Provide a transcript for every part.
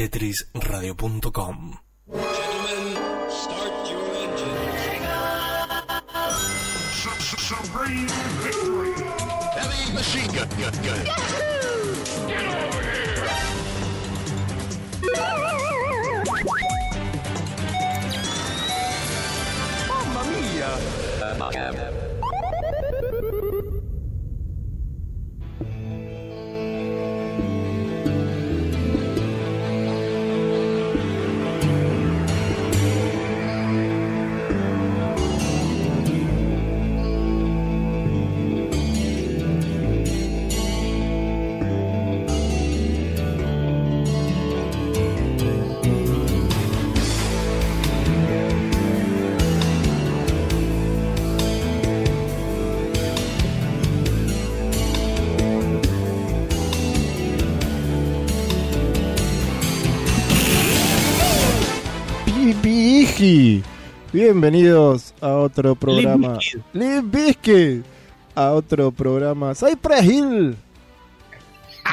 tetrisradio.com. Gentlemen, start your engines. Heavy machine gun, gun, gun. Bienvenidos a otro programa. Limp Bizkit. A otro programa. Cypress Hill.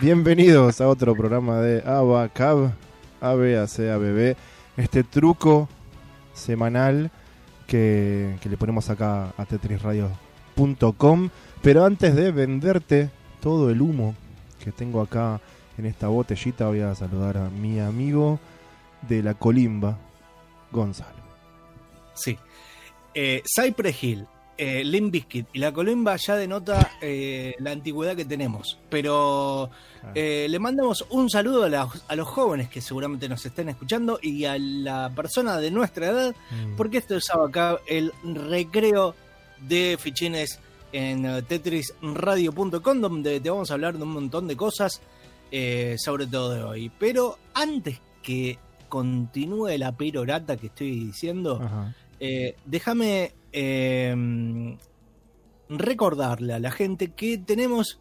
Bienvenidos a otro programa de Abacab. ABACABB. Este truco semanal que, que le ponemos acá a tetrisradio.com. Pero antes de venderte todo el humo que tengo acá en esta botellita, voy a saludar a mi amigo de la colimba, Gonzalo. Sí. Eh, Cypress Hill, eh, Limp Bizkit y la Colimba ya denota eh, la antigüedad que tenemos. Pero eh, le mandamos un saludo a, la- a los jóvenes que seguramente nos estén escuchando y a la persona de nuestra edad, Mm. porque esto es acá el recreo de fichines en eh, tetrisradio.com, donde te vamos a hablar de un montón de cosas, eh, sobre todo de hoy. Pero antes que continúe la perorata que estoy diciendo, Ajá. Eh, déjame eh, recordarle a la gente que tenemos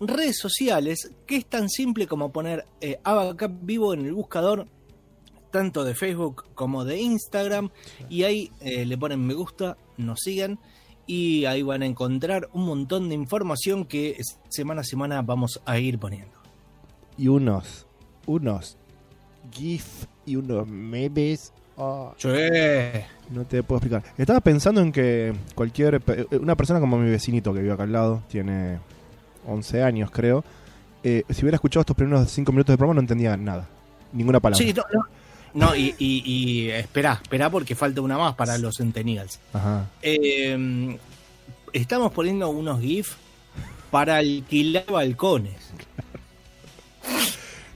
redes sociales que es tan simple como poner eh, Abacap vivo en el buscador tanto de Facebook como de Instagram y ahí eh, le ponen me gusta, nos siguen y ahí van a encontrar un montón de información que semana a semana vamos a ir poniendo. Y unos, unos GIF y unos memes. Ah, no te puedo explicar. Estaba pensando en que cualquier. pe- Una persona como mi vecinito que vive acá al lado, tiene 11 años, creo. eh, si hubiera escuchado estos primeros 5 minutos de programa, no entendía nada. Ninguna palabra. Sí, no, no. No, y, y, y espera, espera porque falta una más para los centennials. Ajá. Eh, estamos poniendo unos GIF para alquilar balcones.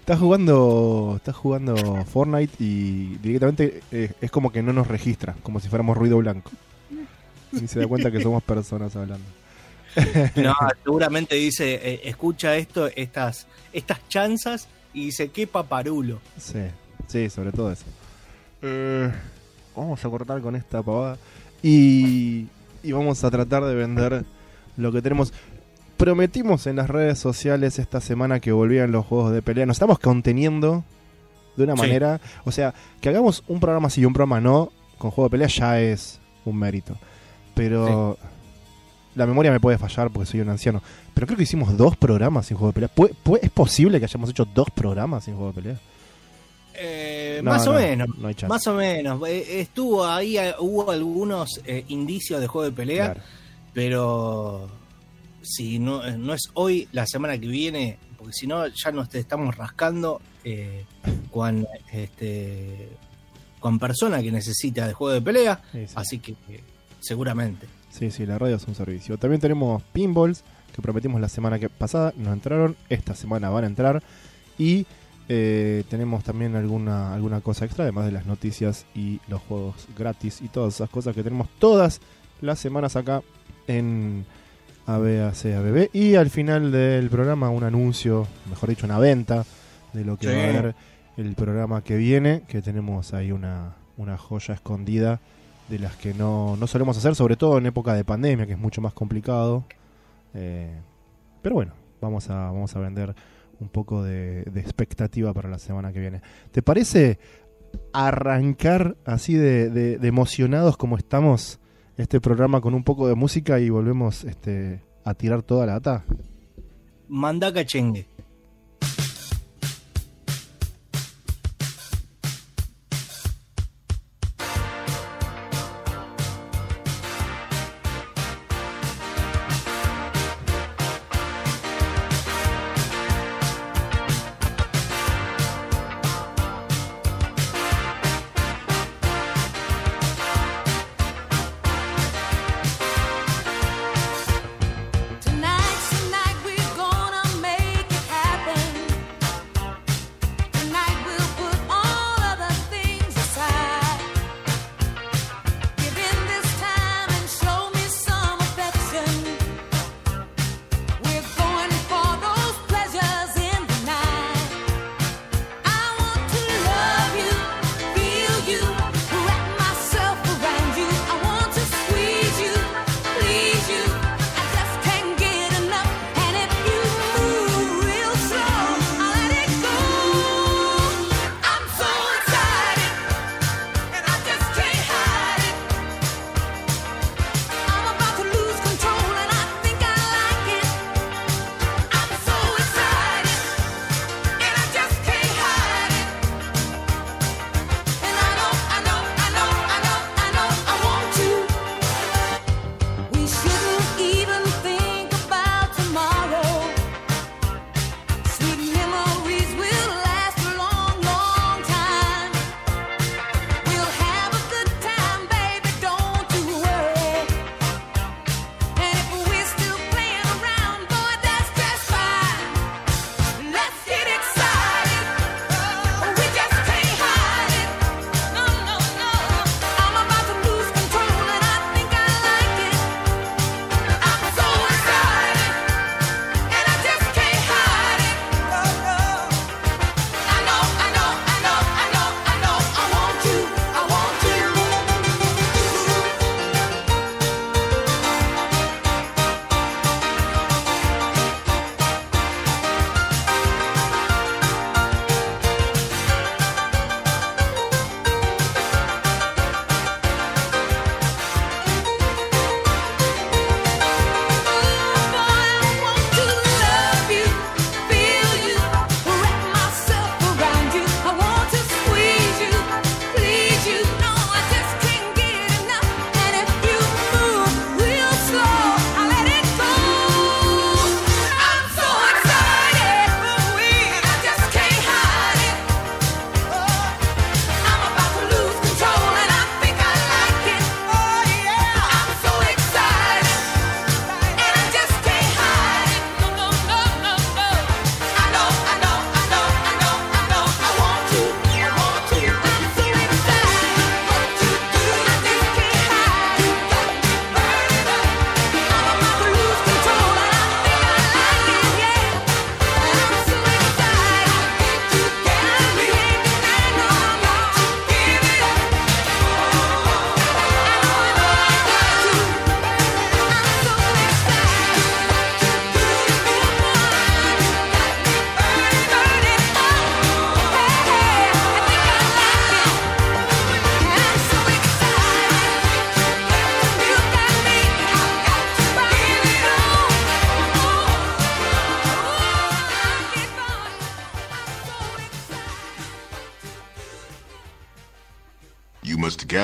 Estás jugando, estás jugando Fortnite y directamente eh, es como que no nos registra, como si fuéramos ruido blanco. Y se da cuenta que somos personas hablando. No, seguramente dice, eh, escucha esto, estas, estas chanzas y dice, qué paparulo. Sí, sí, sobre todo eso. Eh, vamos a cortar con esta pavada. Y, y vamos a tratar de vender lo que tenemos. Prometimos en las redes sociales esta semana que volvían los juegos de pelea. Nos estamos conteniendo de una Sí. manera. O sea, que hagamos un programa sí y un programa no con juego de pelea ya es un mérito. Pero la memoria me puede fallar porque soy un anciano. Pero creo que hicimos dos programas sin juego de pelea. ¿Puede- puede- ¿Es posible que hayamos hecho dos programas sin juego de pelea? Eh, No, más no, o menos. no hay chance. Más o menos. Estuvo ahí, eh, hubo algunos eh, indicios de juego de pelea, Claro. pero si no, eh, no es hoy, la semana que viene, porque si no ya nos estamos rascando eh, con este con persona que necesita de juego de pelea, Sí, sí. así que eh, seguramente. Sí, sí, la radio es un servicio. También tenemos pinballs que prometimos la semana que pasada, no entraron, esta semana van a entrar. Y eh, tenemos también alguna, alguna cosa extra, además de las noticias y los juegos gratis y todas esas cosas que tenemos todas las semanas acá en ABAC Y al final del programa un anuncio, mejor dicho, una venta de lo que Sí. va a haber el programa que viene, que tenemos ahí una, una joya escondida de las que no, no solemos hacer, sobre todo en época de pandemia, que es mucho más complicado. Eh, pero bueno, vamos a, vamos a vender un poco de, de expectativa para la semana que viene. ¿Te parece arrancar así de, de- de emocionados como estamos este programa con un poco de música y volvemos este, a tirar toda la data? Manda cachengue.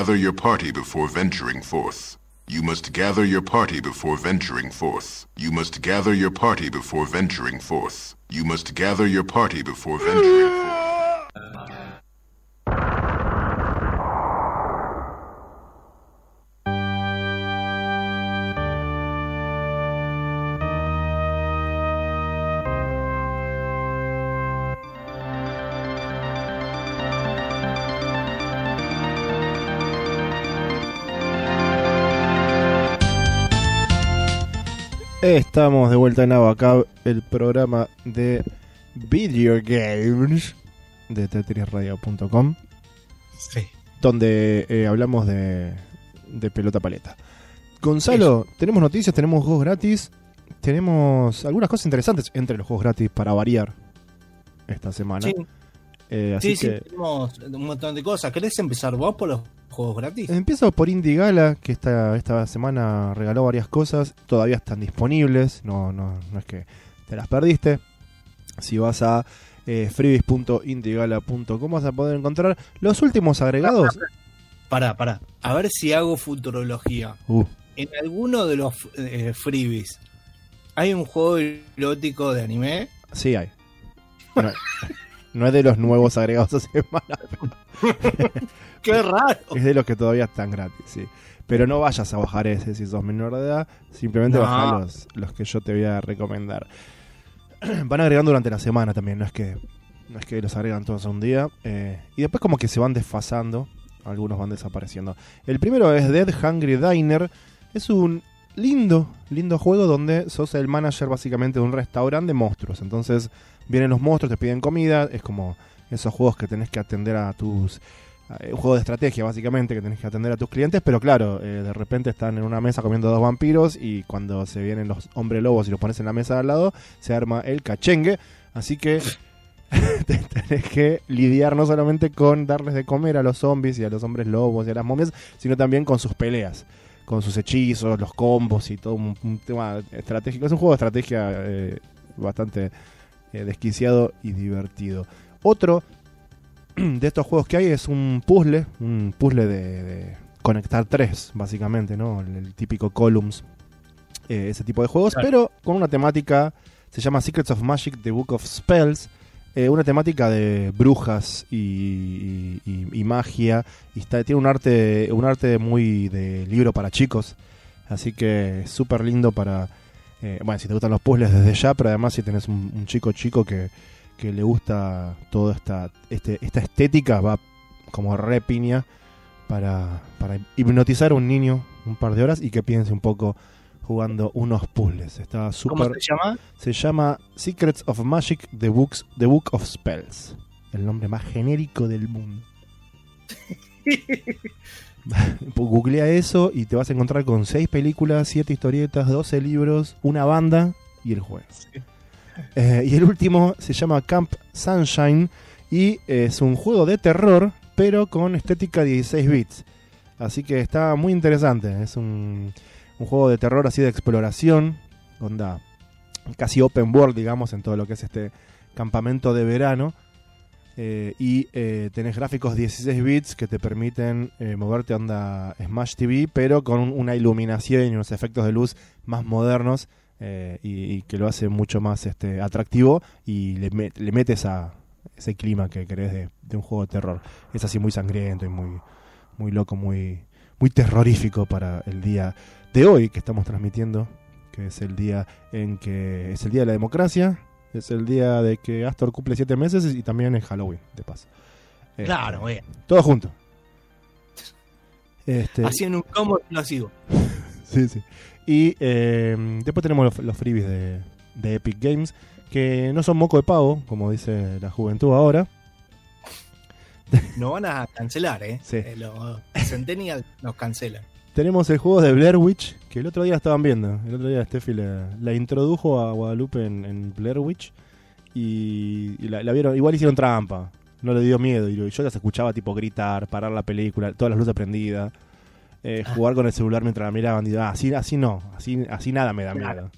Gather your party before venturing forth. You must gather your party before venturing forth. You must gather your party before venturing forth. You must gather your party before venturing forth. Estamos de vuelta en Abacab, el programa de video games de tetrisradio.com, Sí. donde eh, hablamos de, de pelota paleta. Gonzalo, tenemos noticias, tenemos juegos gratis, tenemos algunas cosas interesantes entre los juegos gratis para variar esta semana. Sí, Eh, así sí, sí, tenemos un montón de cosas. ¿Querés empezar vos por los juegos gratis? empiezo por Indie Gala, que esta, esta semana regaló varias cosas, todavía están disponibles, no, no, no es que te las perdiste. Si vas a eh, freebies.indiegala.com vas a poder encontrar los últimos agregados. Pará, pará. A ver si hago futurología. Uh, En alguno de los eh, freebies hay un juego erótico de anime. sí hay. No, no es de los nuevos agregados esta semana, ¡Qué raro! es de los que todavía están gratis, sí. Pero no vayas a bajar ese si sos menor de edad, simplemente No. baja los, los que yo te voy a recomendar. Van agregando durante la semana también, no es que no es que los agregan todos a un día. eh, y después como que se van desfasando, algunos van desapareciendo. El primero es Dead Hungry Diner, es un lindo, lindo juego donde sos el manager básicamente de un restaurante de monstruos. Entonces vienen los monstruos, te piden comida, es como esos juegos que tenés que atender a tus... eh, Un juego de estrategia básicamente que tenés que atender a tus clientes, pero claro, eh, de repente están en una mesa comiendo dos vampiros y cuando se vienen los hombres lobos y los pones en la mesa de al lado, se arma el cachengue. Así que te- tenés que lidiar no solamente con darles de comer a los zombies y a los hombres lobos y a las momias, sino también con sus peleas, con sus hechizos, los combos y todo un, un tema estratégico. Es un juego de estrategia eh, bastante eh, desquiciado y divertido. Otro de estos juegos que hay es un puzzle, un puzzle de, de conectar tres, básicamente, ¿no? El, el típico Columns, eh, ese tipo de juegos, Claro. pero con una temática, se llama Secrets of Magic, The Book of Spells, eh, una temática de brujas y, y- y- y magia, y está, tiene un arte, un arte muy de libro para chicos, así que súper lindo para, eh, bueno, si te gustan los puzzles desde ya, pero además si tenés un, un chico chico que, que le gusta toda esta, este, esta estética, va como re piña para, para hipnotizar a un niño un par de horas y que piense un poco jugando unos puzzles. Está ¿Cómo súper... se llama? Se llama Secrets of Magic, The, Books, The Book of Spells. El nombre más genérico del mundo. Googlea eso y te vas a encontrar con 6 películas, 7 historietas, 12 libros, una banda y el juego. Eh, y el último se llama Camp Sunshine y es un juego de terror, pero con estética 16 bits. Así que está muy interesante. Es un, un juego de terror así de exploración, onda casi open world, digamos, en todo lo que es este campamento de verano. Eh, y eh, tenés gráficos 16 bits que te permiten eh, moverte onda Smash TV, pero con una iluminación y unos efectos de luz más modernos eh, y, y que lo hace mucho más este, atractivo y le, met- le metes a ese clima que querés de, de un juego de terror. Es así muy sangriento y muy, muy loco, muy, muy terrorífico para el día de hoy que estamos transmitiendo, que es el día en que es el día de la democracia, es el día de que Astor cumple siete meses y también es Halloween, de paso. Eh, Claro, bien. Todo junto. Este, Así en un combo explosivo. Sí, sí. Y eh, después tenemos los, los freebies de, de Epic Games, que no son moco de pavo, como dice la juventud ahora. Nos van a cancelar, ¿eh? Sí. Eh, Los Centennial nos cancelan. Tenemos el juego de Blair Witch, que el otro día estaban viendo. El otro día Steffi la, la introdujo a Guadalupe en, en Blair Witch y, y la, la vieron. Igual hicieron trampa, no le dio miedo. Y yo las escuchaba tipo gritar, parar la película, todas las luces prendidas, eh, Ah. jugar con el celular mientras la miraban. Digo, ah, así, así no, así, así nada me da Claro. miedo.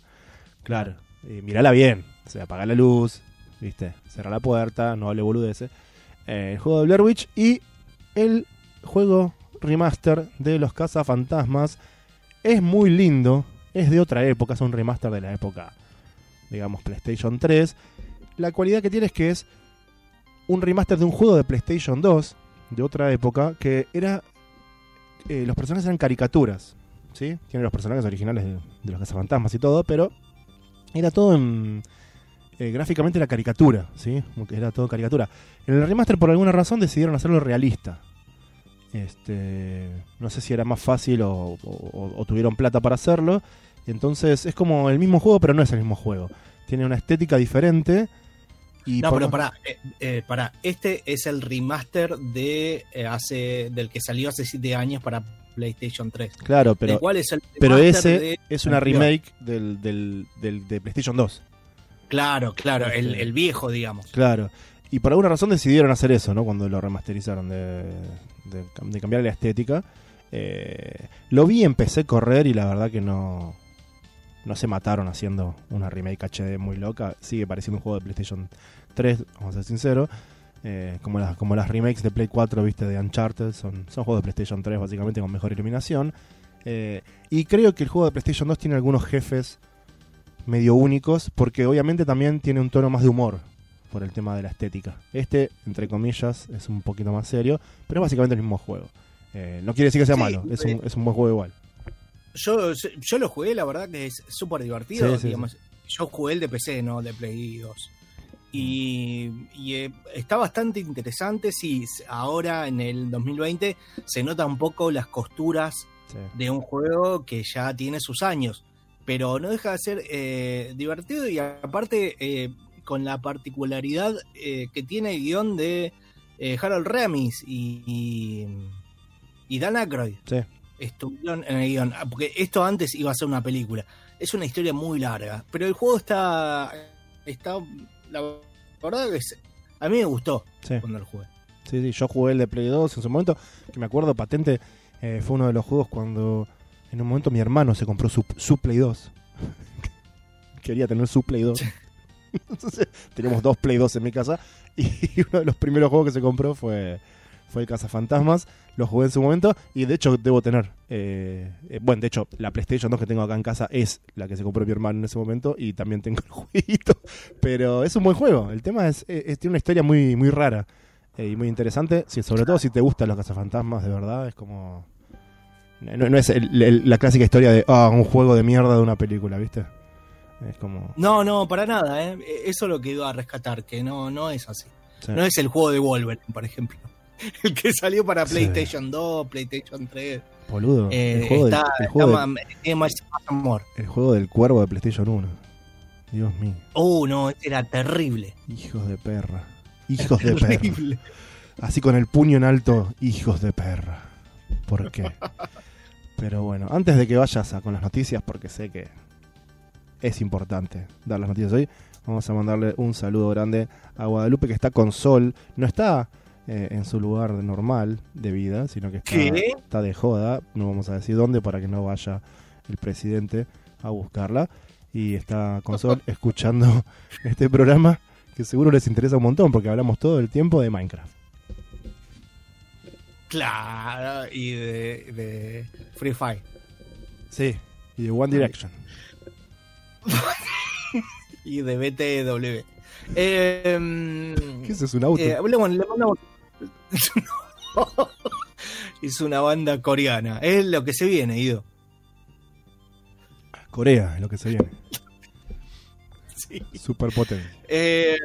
Claro, y mirala bien, o sea, apagar la luz, ¿viste? Cerrar la puerta, no hable boludeces. Eh, el juego de Blair Witch y el juego remaster de los cazafantasmas. Es muy lindo, es de otra época, es un remaster de la época, digamos, PlayStation 3. La cualidad que tiene es que es un remaster de un juego de PlayStation 2, de otra época, que era. eh, los personajes eran caricaturas, ¿sí? Tiene los personajes originales de, de los cazafantasmas y todo, pero era todo en. eh, gráficamente era caricatura, ¿sí? Era todo caricatura. En el remaster, por alguna razón, decidieron hacerlo realista. Este, no sé si era más fácil o, o- o tuvieron plata para hacerlo. Entonces es como el mismo juego, pero no es el mismo juego. Tiene una estética diferente. Y No, pero pará, eh, eh, pará, este es el remaster de eh, hace del que salió hace 7 años para PlayStation 3. Claro, ¿De pero, cuál es el pero ese de- es una remake del, del, del- de PlayStation 2. Claro, claro, el, Este- el viejo, digamos. Claro. Y por alguna razón decidieron hacer eso, ¿no? Cuando lo remasterizaron, de, de, cambiar la estética. Eh, lo vi, empecé a correr y la verdad que no, no se mataron haciendo una remake HD muy loca. Sigue pareciendo un juego de PlayStation 3, vamos a ser sinceros. Eh, como, las, como las remakes de Play 4, viste, de Uncharted, son, son juegos de PlayStation 3 básicamente con mejor iluminación. Eh, y creo que el juego de PlayStation 2 tiene algunos jefes medio únicos, porque obviamente también tiene un tono más de humor por el tema de la estética. Este, entre comillas, es un poquito más serio, pero es básicamente el mismo juego. Eh, no quiere decir que sea Sí, malo, es un, eh, es un buen juego igual. Yo, yo lo jugué, la verdad que es súper divertido. Sí, sí, digamos. Yo jugué el de PC, no de Play 2. Y, y, eh, está bastante interesante. Sí, ahora en el 2020 se nota un poco las costuras de un juego que ya tiene sus años. Pero no deja de ser eh, divertido y aparte eh, con la particularidad eh, que tiene el guion de eh, Harold Ramis y, y, y Dan Aykroyd Sí. estuvieron en el guion. Ah, Porque esto antes iba a ser una película. Es una historia muy larga. Pero el juego está. está la verdad que es- a mí me gustó Sí. cuando lo jugué. Sí, sí, yo jugué el de Play 2 en su momento, que me acuerdo patente, eh, fue uno de los juegos cuando en un momento mi hermano se compró su, su Play 2. Quería tener su Play 2. Entonces, teníamos dos Play 2 en mi casa y uno de los primeros juegos que se compró fue, fue el Cazafantasmas. Lo jugué en su momento y de hecho debo tener, eh, eh, bueno, de hecho la PlayStation 2 que tengo acá en casa es la que se compró mi hermano en ese momento y también tengo el jueguito. Pero es un buen juego. El tema es, es- es- tiene una historia muy, muy rara eh, y muy interesante. Si, sobre todo si te gustan los cazafantasmas, de verdad, es como. No, es el- la clásica historia de ah, un juego de mierda de una película, ¿viste? Es como. No, no, para nada. ¿eh? Eso lo que iba a rescatar, que no, no es así. sí. No es el juego de Wolverine, por ejemplo. El que salió para Sí. PlayStation 2, PlayStation 3. Boludo. Eh, el, juego del, el, está juego del, más- tiene más, más amor. el juego del cuervo de PlayStation 1. Dios mío. Uh, no, era terrible. Hijos de perra. Hijos de perra. Así con el puño en alto, hijos de perra. ¿Por qué? Pero bueno, antes de que vayas a con las noticias, porque sé que es importante dar las noticias hoy, vamos a mandarle un saludo grande a Guadalupe que está con sol. No está eh, en su lugar normal de vida, sino que está, está de joda. No vamos a decir dónde para que no vaya el presidente a buscarla. Y está con sol escuchando este programa que seguro les interesa un montón porque hablamos todo el tiempo de Minecraft. Claro, y de, de Free Fire. Sí, y de One Direction. Y de BTW. Eh, ¿Qué es? ¿Es un auto? eh, es una banda coreana. Es lo que se viene, Ido. Corea, es lo que se viene. Sí. Super potente. Eh,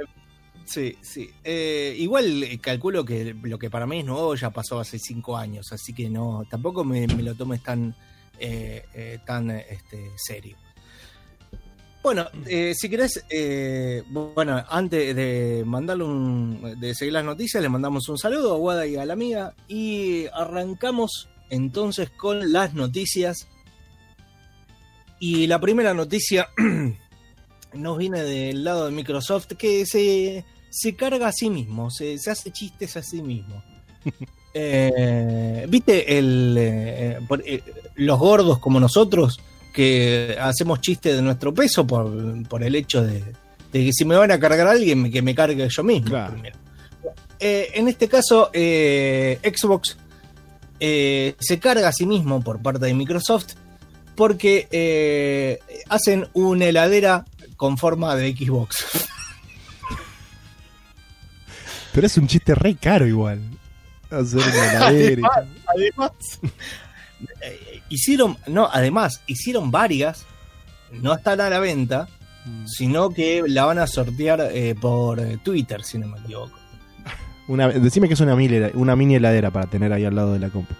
sí, sí. Eh, igual calculo que lo que para mí es nuevo ya pasó hace cinco años, así que no, tampoco me, me lo tomes tan, eh, tan este, serio. Bueno, eh, si querés, eh, bueno, antes de mandarle un, de seguir las noticias, le mandamos un saludo a Guada y a la amiga y arrancamos entonces con las noticias. Y la primera noticia nos viene del lado de Microsoft que se, se carga a sí mismo, se, se hace chistes a sí mismo. Eh, ¿Viste el, eh, por- eh, los gordos como nosotros que hacemos chistes de nuestro peso por, por el hecho de, de que si me van a cargar a alguien, que me cargue yo mismo? Claro. Eh, en este caso, eh, Xbox eh, se carga a sí mismo por parte de Microsoft porque hacen una heladera con forma de Xbox. Pero es un chiste re caro igual. Hacer una heladera Además, hicieron, no, además, hicieron varias, no están a la venta, Mm. sino que la van a sortear eh, por eh, Twitter, si no me equivoco. Una- decime que es una mini, una mini heladera para tener ahí al lado de la compu.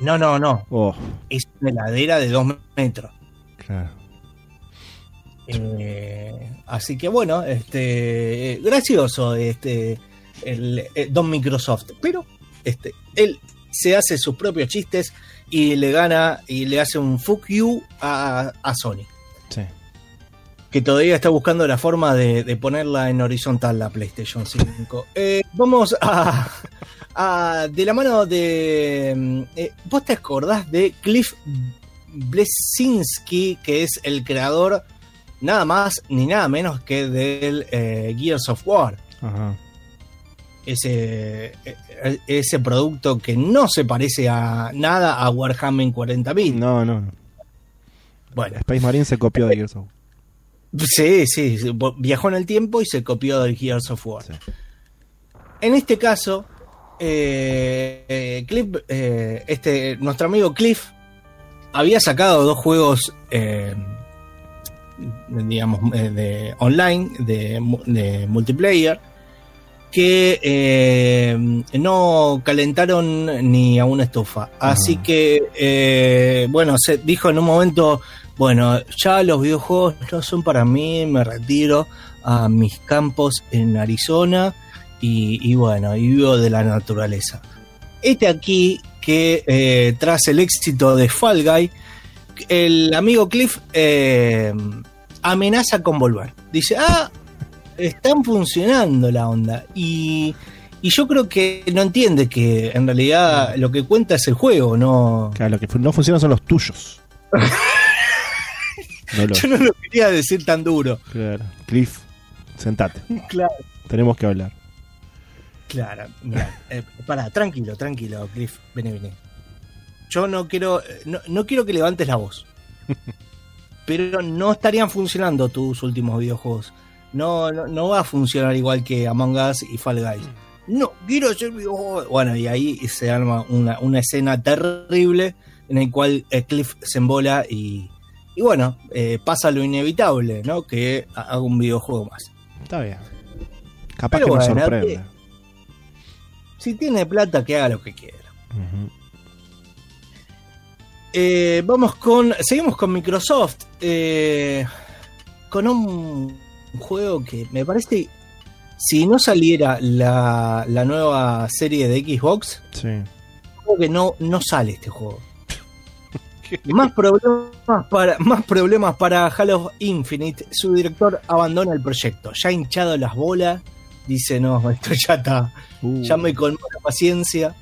No, no, no, Oh, es una heladera de dos metros. claro. Eh, así que bueno, este eh, gracioso este el, eh, Don Microsoft, pero este él se hace sus propios chistes y le gana y le hace un fuck you a, a Sony, Sí. que todavía está buscando la forma de, de ponerla en horizontal la PlayStation 5. Eh, vamos a, a- de la mano de mm, eh, ¿Vos te acordás de Cliff Blesinski, que es el creador nada más ni nada menos que del eh, Gears of War? Ajá. Ese, eh, ese producto que no se parece a nada a Warhammer 40.000. No, no, no. Bueno, Space Marine se copió de Gears of War. sí, sí, viajó en el tiempo y se copió del Gears of War. Sí. En este caso, eh, eh, Cliff, eh, este, nuestro amigo Cliff había sacado dos juegos, eh, digamos, eh, de online, de, de multiplayer, que eh, no calentaron ni a una estufa. Así que, eh, bueno, se dijo en un momento, bueno, ya los videojuegos no son para mí, me retiro a mis campos en Arizona y, y bueno, y vivo de la naturaleza. Este aquí que eh, tras el éxito de Fall Guy, el amigo Cliff amenaza con volver. Dice, ah, están funcionando la onda. Y, y yo creo que no entiende que en realidad lo que cuenta es el juego, no... Claro, lo que no funcionan son los tuyos. No Yo no lo quería decir tan duro. Claro. Cliff, sentate. Claro. Tenemos que hablar. Claro, mira, eh, pará, tranquilo, tranquilo, Cliff, vení, vení. Yo no quiero, eh, no, no quiero que levantes la voz. Pero no estarían funcionando tus últimos videojuegos. No, no, no va a funcionar igual que Among Us y Fall Guys. No, quiero hacer videojuegos. Bueno, y ahí se arma una, una escena terrible en el cual eh, Cliff se embola y, y bueno, eh, pasa lo inevitable, ¿no? Que haga un videojuego más. Está bien. Capaz Pero que nos bueno, sorprende. Si tiene plata, que haga lo que quiera. Eh, vamos con. Seguimos con Microsoft. eh, con un juego que me parece. Si no saliera la, la nueva serie de Xbox, Sí. creo que no, no sale este juego. más problemas para más problemas para Halo Infinite. Su director abandona el proyecto. Ya ha hinchado las bolas. Dice, no, esto ya está. Uh, Ya me colmó la paciencia.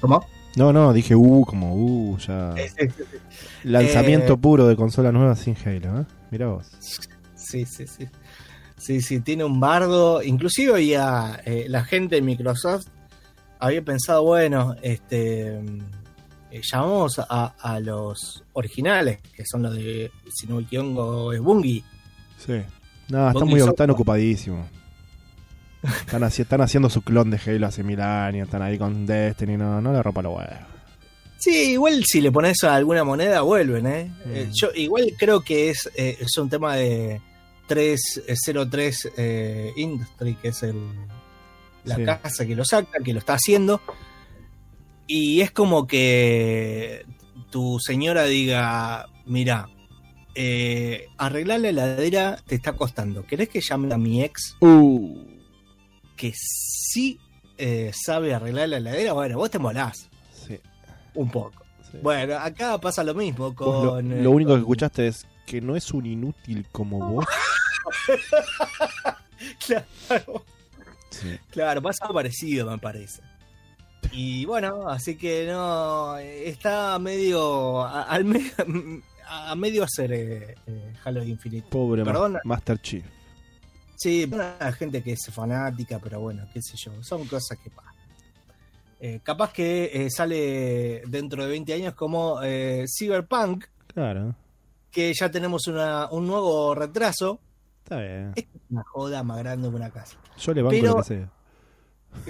¿Cómo? No, no, dije uh, como uh, ya. Lanzamiento Eh, puro de consola nueva sin Halo, ¿eh? Mirá vos. Sí, sí, sí. Sí, sí, tiene un bardo. Inclusive había eh, la gente de Microsoft había pensado, bueno, este eh, llamamos a, a los originales, que son los de, si no me equivoco, es Bungie. Sí. No, están Bungie muy Software. están ocupadísimos. Están, haci- están haciendo su clon de Halo hace mil años, están ahí con Destiny, no, no le rompa la hueá. Sí, igual si le pones alguna moneda vuelven, ¿eh? Mm. Eh, yo igual creo que es, eh, es un tema de 303 eh, Industry, que es el, la Sí. casa que lo saca, que lo está haciendo. Y es como que tu señora diga, mira, eh, arreglar la heladera te está costando. ¿Querés que llame a mi ex Uh. Que sí eh, sabe arreglar la heladera? Bueno, vos te molás Sí, un poco. sí. Bueno, acá pasa lo mismo Vos lo, con... eh, lo único que con- escuchaste es que no es un inútil como vos. Claro, Sí. claro, pasa parecido, me parece. Y bueno, así que no, está medio, a, al me- a medio hacer eh, eh, Halo Infinite. Pobre Perdona. Master Chief. Sí, hay gente que es fanática, pero bueno, qué sé yo, son cosas que pasan. Eh, capaz que eh, sale dentro de 20 años como eh, Cyberpunk, Claro, que ya tenemos una- un nuevo retraso. está bien. Es una joda más grande que una casa. Yo le banco Pero- lo que sea.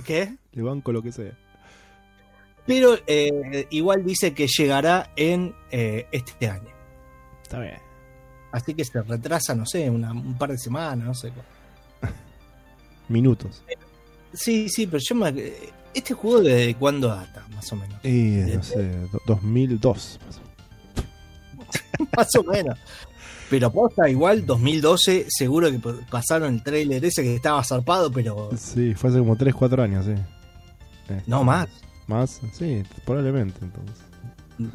¿Qué? Le banco lo que sea. Pero igual dice que llegará en este año. Está bien. Así que se retrasa, no sé, una- un par de semanas, no sé. Minutos. Sí, sí, pero yo me... ¿Este juego desde cuándo data, más o menos? Y no sé, do- 2002. más o menos. Pero posta, igual 2012, seguro que pasaron el trailer ese que estaba zarpado, pero Sí, fue hace como 3, 4 años, sí. Este, no más. ¿Más? Sí, probablemente entonces.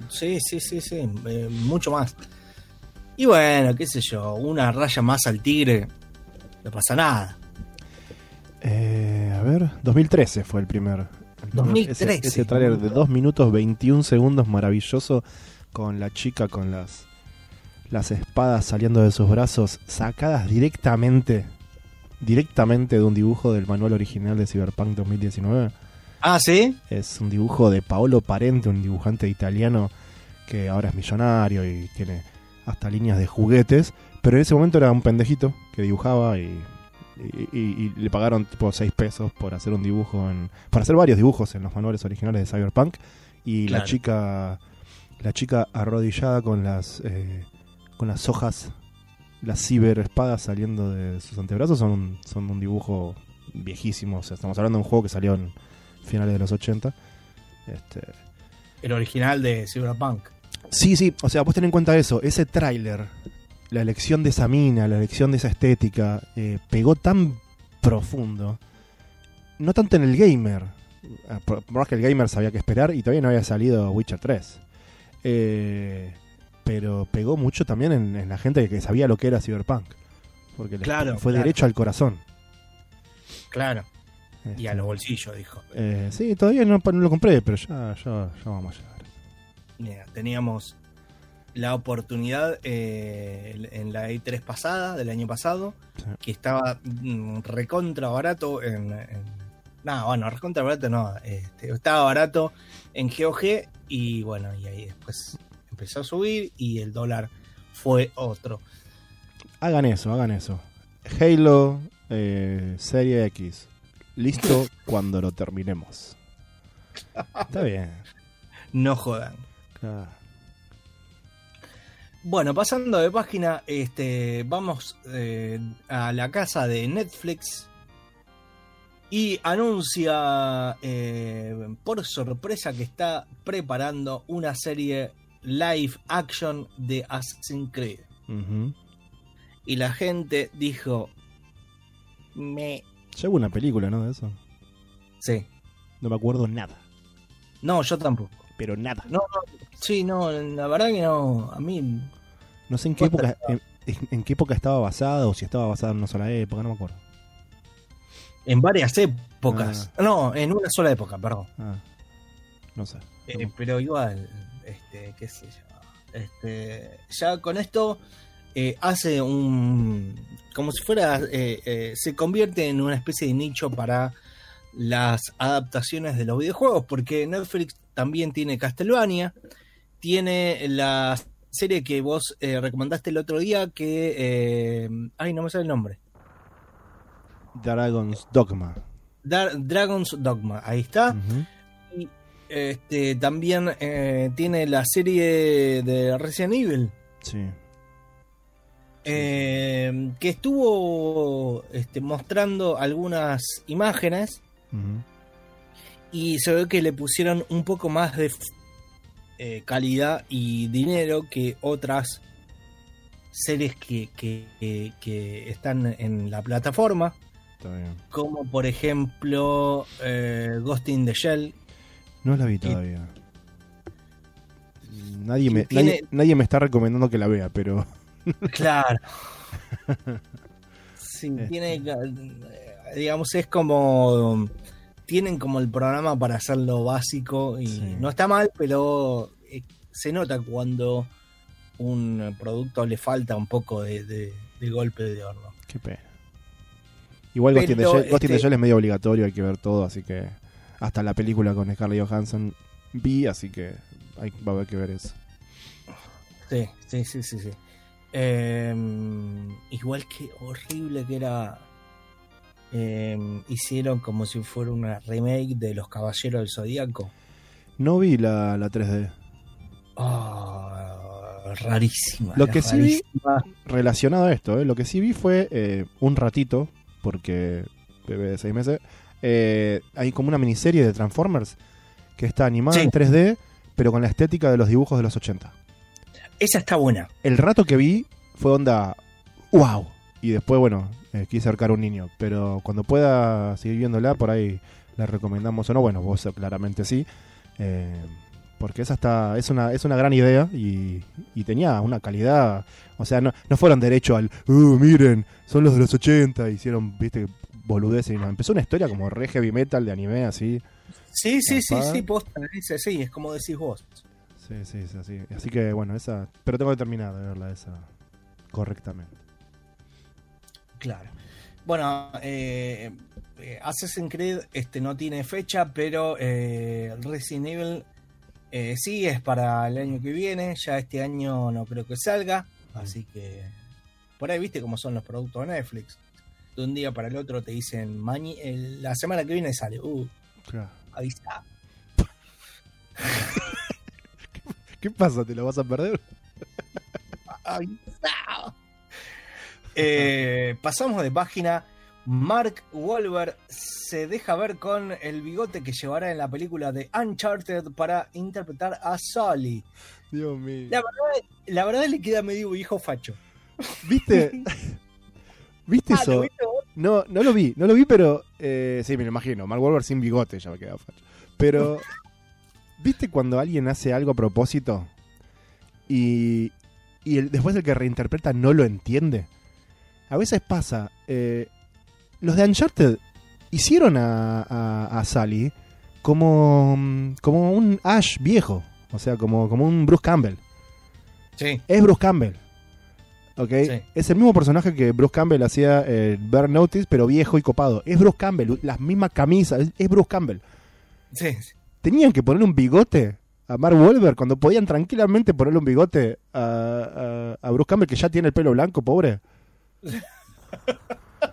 Sí, sí, sí, sí, eh, mucho más. Y bueno, qué sé yo, una raya más al tigre, no pasa nada. Eh, a ver, 2013 fue el primer. el primer- 2013, Ese, ese tráiler de 2 minutos 21 segundos maravilloso con la chica con las las espadas saliendo de sus brazos sacadas directamente directamente de un dibujo del manual original de Cyberpunk 2019. Ah, ¿sí? Es un dibujo de Paolo Parente, un dibujante italiano que ahora es millonario y tiene hasta líneas de juguetes, pero en ese momento era un pendejito que dibujaba y, y- y- y le pagaron tipo 6 pesos por hacer un dibujo, en, por hacer varios dibujos en los manuales originales de Cyberpunk. Y la chica la chica arrodillada con las eh, con las hojas las ciberespadas saliendo de sus antebrazos son un, son un dibujo viejísimo, o sea, estamos hablando de un juego que salió en finales de los 80. Este, El original de Cyberpunk. Sí, sí, o sea, vos ten en cuenta eso, ese tráiler, la elección de esa mina, la elección de esa estética, eh, pegó tan profundo, no tanto en el gamer, ah, por más que el gamer sabía que esperar y todavía no había salido Witcher 3, eh, pero pegó mucho también en, en la gente que sabía lo que era Cyberpunk, porque Claro, fue claro. derecho al corazón. Claro. Y Este, a los bolsillos, dijo. eh, sí, todavía no, no lo compré, pero ya, ya, ya vamos a llegar. Teníamos la oportunidad eh, en la E3 pasada, del año pasado, Sí. que estaba mm, recontra barato en... en- no, bueno, recontra barato no, este, estaba barato en GOG y bueno, y ahí después empezó a subir y el dólar fue otro. Hagan eso, hagan eso. Halo eh, Serie X. Listo cuando lo terminemos. Está bien. No jodan. Claro. Bueno, pasando de página, este, vamos eh, a la casa de Netflix y anuncia eh, por sorpresa que está preparando una serie live action de Assassin's Creed. Y la gente dijo, me... Hubo una película, ¿no? De eso. Sí. No me acuerdo nada. No, yo tampoco. Pero nada. No, no, sí, no, la verdad que no. A mí No sé en qué época, en, en- en qué época estaba basada o si estaba basada en una sola época, no me acuerdo. en varias épocas. No, en una sola época, perdón. Ah, no sé. Eh, pero igual, este, qué sé yo. Este, ya con esto eh, hace un. como si fuera. eh, eh, se convierte en una especie de nicho para las adaptaciones de los videojuegos, porque Netflix también tiene Castlevania, tiene la serie que vos eh, recomendaste el otro día, que. eh, ay, no me sale el nombre. Dragon's Dogma. Dar- Dragon's Dogma, ahí está. Y este, también eh, tiene la serie de Resident Evil. Sí. eh, que estuvo este, mostrando algunas imágenes y se ve que le pusieron un poco más de eh, calidad y dinero que otras series que, que- que- están en la plataforma, Está bien. como por ejemplo eh, Ghost in the Shell. No la vi todavía. Nadie me, Tiene- nadie, nadie me está recomendando que la vea, pero Claro. Sí, Este. tiene, digamos, es como, tienen como el programa para hacerlo básico y Sí. no está mal, pero eh, se nota cuando un producto le falta un poco de, de- de golpe de horno. qué pena. Igual Ghost in the Shell, este- Shell es medio obligatorio, hay que ver todo, así que hasta la película con Scarlett Johansson vi, así que hay, va a haber que ver eso. Sí, sí, sí, sí. sí. Eh, igual que horrible que era. Eh, hicieron como si fuera una remake de Los Caballeros del Zodíaco. No vi la, la 3D. Ah, rarísima. Lo que sí vi-. Relacionado a esto, ¿eh? lo que sí vi fue eh, un ratito, porque bebé de seis meses, eh, hay como una miniserie de Transformers que está animada Sí. en 3D, pero con la estética de los dibujos de los 80. Esa está buena. el rato que vi fue onda, wow. Y después, bueno, eh, quise acercar a un niño. Pero cuando pueda seguir viéndola, por ahí la recomendamos o no. Bueno, vos claramente sí. Eh, porque esa está, es una, es una gran idea y, y tenía una calidad. O sea, no, no fueron derecho al, "Uh, miren, son los de los 80. Hicieron, viste, boludeces. y no. Empezó una historia como re heavy metal de anime, así. Sí, sí, sí, sí, posta, esa, sí, es como decís vos. Sí, sí, es así. Así que, bueno, esa. Pero tengo que terminar de verla esa correctamente. Claro. Bueno, eh, eh, Assassin's Creed este, no tiene fecha, pero eh, Resident Evil eh, sí es para el año que viene. Ya este año no creo que salga. Así que por ahí viste cómo son los productos de Netflix. De un día para el otro te dicen, "Mañi- el- la semana que viene sale. Uh, Claro. avisa. ¿Qué pasa? ¿Te lo vas a perder? Avisa. Eh, pasamos de página. Mark Wahlberg se deja ver con el bigote que llevará en la película de Uncharted para interpretar a Sully. Dios mío. La verdad, la verdad le queda medio viejo facho. ¿Viste? ¿Viste Ah, ¿lo eso? No, no lo vi, no lo vi, pero eh, sí, me lo imagino. Mark Wahlberg sin bigote ya me queda facho. Pero, ¿viste cuando alguien hace algo a propósito y, y el- después el que reinterpreta no lo entiende? A veces pasa. eh, los de Uncharted hicieron a, a, a Sally como, como un Ash viejo. O sea, como, como un Bruce Campbell. Sí, Es Bruce Campbell. ¿Ok? Sí. Es el mismo personaje que Bruce Campbell hacía en Burn Notice, pero viejo y copado. Es Bruce Campbell, las mismas camisas, es, es Bruce Campbell. sí. Tenían que ponerle un bigote a Mark Wahlberg cuando podían tranquilamente ponerle un bigote a, a- a Bruce Campbell que ya tiene el pelo blanco, pobre.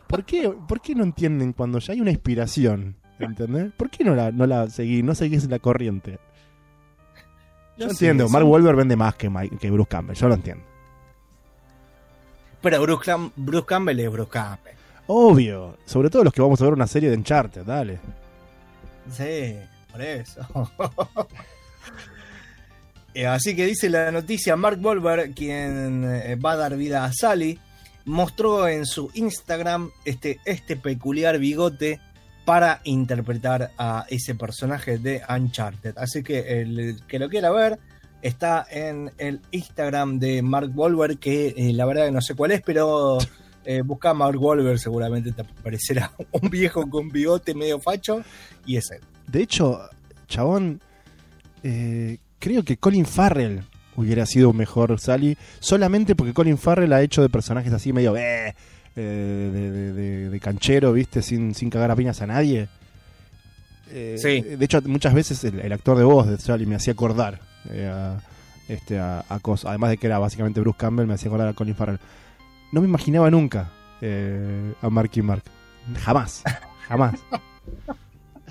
¿Por qué, ¿Por qué no entienden cuando ya hay una inspiración? ¿Entendés? ¿Por qué no la, no la seguís, no seguís la corriente? Yo entiendo, Mark Wahlberg vende más que, Mike- que Bruce Campbell, yo lo entiendo. Pero Bruce, Cam- Bruce Campbell es Bruce Campbell. Obvio, sobre todo los que vamos a ver una serie de Uncharted, dale. Sí, por eso. Eh, Así que dice la noticia, Mark Wahlberg, quien eh, va a dar vida a Sally, mostró en su Instagram este, este peculiar bigote para interpretar a ese personaje de Uncharted. Así que el que lo quiera ver está en el Instagram de Mark Wahlberg, que eh, la verdad que no sé cuál es, pero eh, busca Mark Wahlberg, seguramente te aparecerá un viejo con bigote medio facho y es él. De hecho, chabón, eh, creo que Colin Farrell hubiera sido un mejor Sally, solamente porque Colin Farrell ha hecho de personajes así medio eh, eh, de, de- de- de canchero, viste, sin, sin cagar a piñas a nadie. Eh, Sí. De hecho, muchas veces el, el actor de voz de Sally me hacía acordar eh, a, este, a, a cos- además de que era básicamente Bruce Campbell, me hacía acordar a Colin Farrell. No me imaginaba nunca eh, a Marky Mark. Jamás, jamás.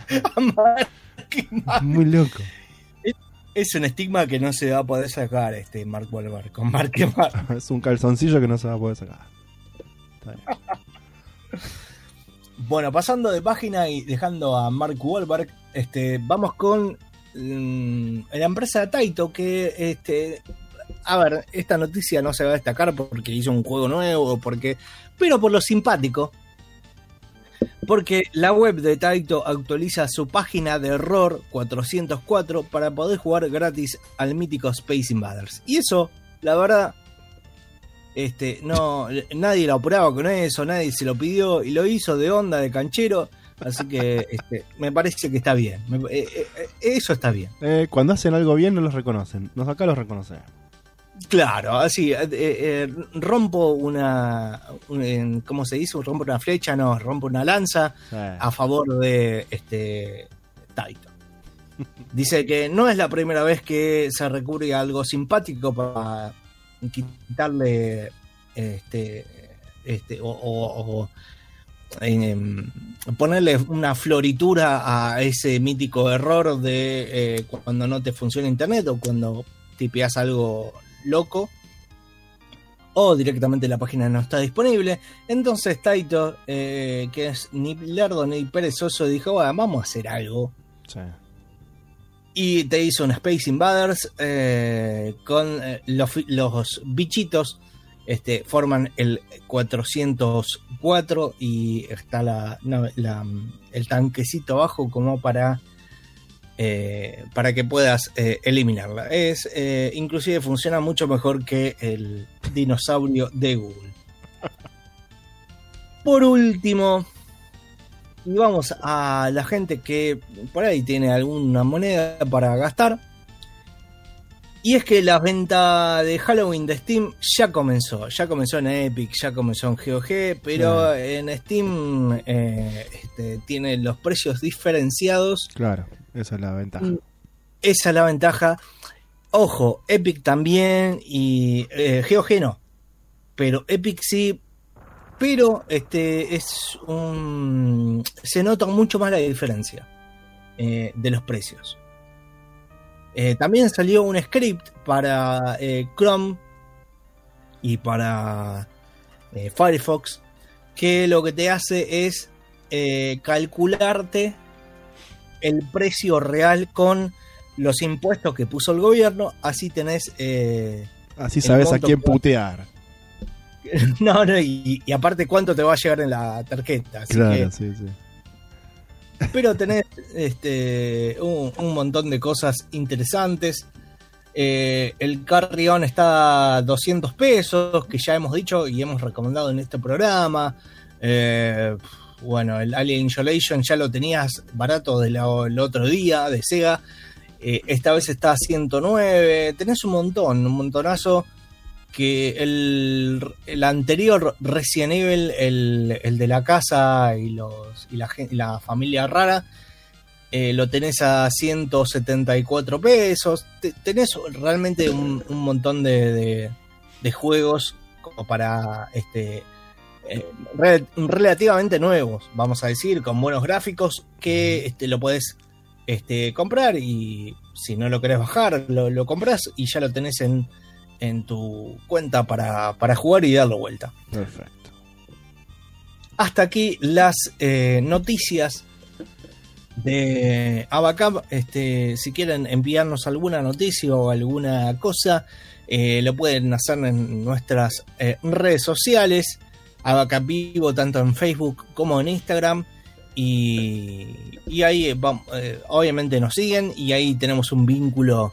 Muy loco. Es un estigma que no se va a poder sacar este Mark Wahlberg con Mark. Es un calzoncillo que no se va a poder sacar. Está bien. Bueno, pasando de página y dejando a Mark Wahlberg, este, vamos con mm, la empresa Taito que este a ver, esta noticia no se va a destacar porque hizo un juego nuevo, porque pero por lo simpático. Porque la web de Taito actualiza su página de error 404 para poder jugar gratis al mítico Space Invaders. Y eso, la verdad, este, no, nadie lo apuraba con eso, nadie se lo pidió y lo hizo de onda, de canchero. Así que este, me parece que está bien. Eh, eh, eh, eso está bien. Eh, cuando hacen algo bien no los reconocen. Nos acá los reconocen. Claro, así, eh, eh, rompo una, un- ¿cómo se dice? Rompo una flecha, no, rompo una lanza Sí. a favor de este Taito. Dice que no es la primera vez que se recurre a algo simpático para quitarle este, este, o, o- o, em, ponerle una floritura a ese mítico error de eh, cuando no te funciona internet o cuando tipeas algo loco o directamente la página no está disponible. Entonces Taito, eh, que es ni lerdo ni perezoso, dijo, "Bueno, vamos a hacer algo. Sí. Y te hizo un Space Invaders eh, con eh, los, bichitos. Este, forman el 404 y está la, no, la- el tanquecito abajo como para eh, para que puedas eh, eliminarla. Es eh, inclusive funciona mucho mejor que el dinosaurio de Google. Por último, y vamos a la gente que por ahí tiene alguna moneda para gastar. Y es que la venta de Halloween de Steam ya comenzó. Ya comenzó en Epic, ya comenzó en GOG, pero en Steam eh, este, tiene los precios diferenciados. Claro, esa es la ventaja. Mm. Esa es la ventaja. Ojo, Epic también y eh, no. Pero Epic sí. Pero este es un. Se nota mucho más la diferencia eh, de los precios. Eh, también salió un script para eh, Chrome y para Firefox que lo que te hace es calcularte el precio real con los impuestos que puso el gobierno, así tenés... eh, Así sabes a quién putear. no, no, y, y aparte cuánto te va a llegar en la tarjeta. Así Claro, que- sí, sí. pero tenés este, un, un montón de cosas interesantes. Eh, el Carrion está a 200 pesos, que ya hemos dicho y hemos recomendado en este programa. Eh, bueno, el Alien Isolation ya lo tenías barato del el otro día de Sega. Eh, esta vez está a 109. Tenés un montón, un montonazo. Que el, el anterior Resident Evil, el, el de la casa y, los, y la, la familia rara, eh, lo tenés a 174 pesos. Te- tenés realmente un, un montón de, de- de juegos como para este eh, re- relativamente nuevos, vamos a decir, con buenos gráficos, que este, lo podés este, comprar y si no lo querés bajar, lo, lo compras y ya lo tenés en, en tu cuenta para, para jugar y darle vuelta. Perfecto. Hasta aquí las eh, noticias de Abacab. Este, si quieren enviarnos alguna noticia o alguna cosa, eh, lo pueden hacer en nuestras eh, redes sociales. Abacab Vivo, tanto en Facebook como en Instagram. Y, y ahí vam- eh, obviamente nos siguen y ahí tenemos un vínculo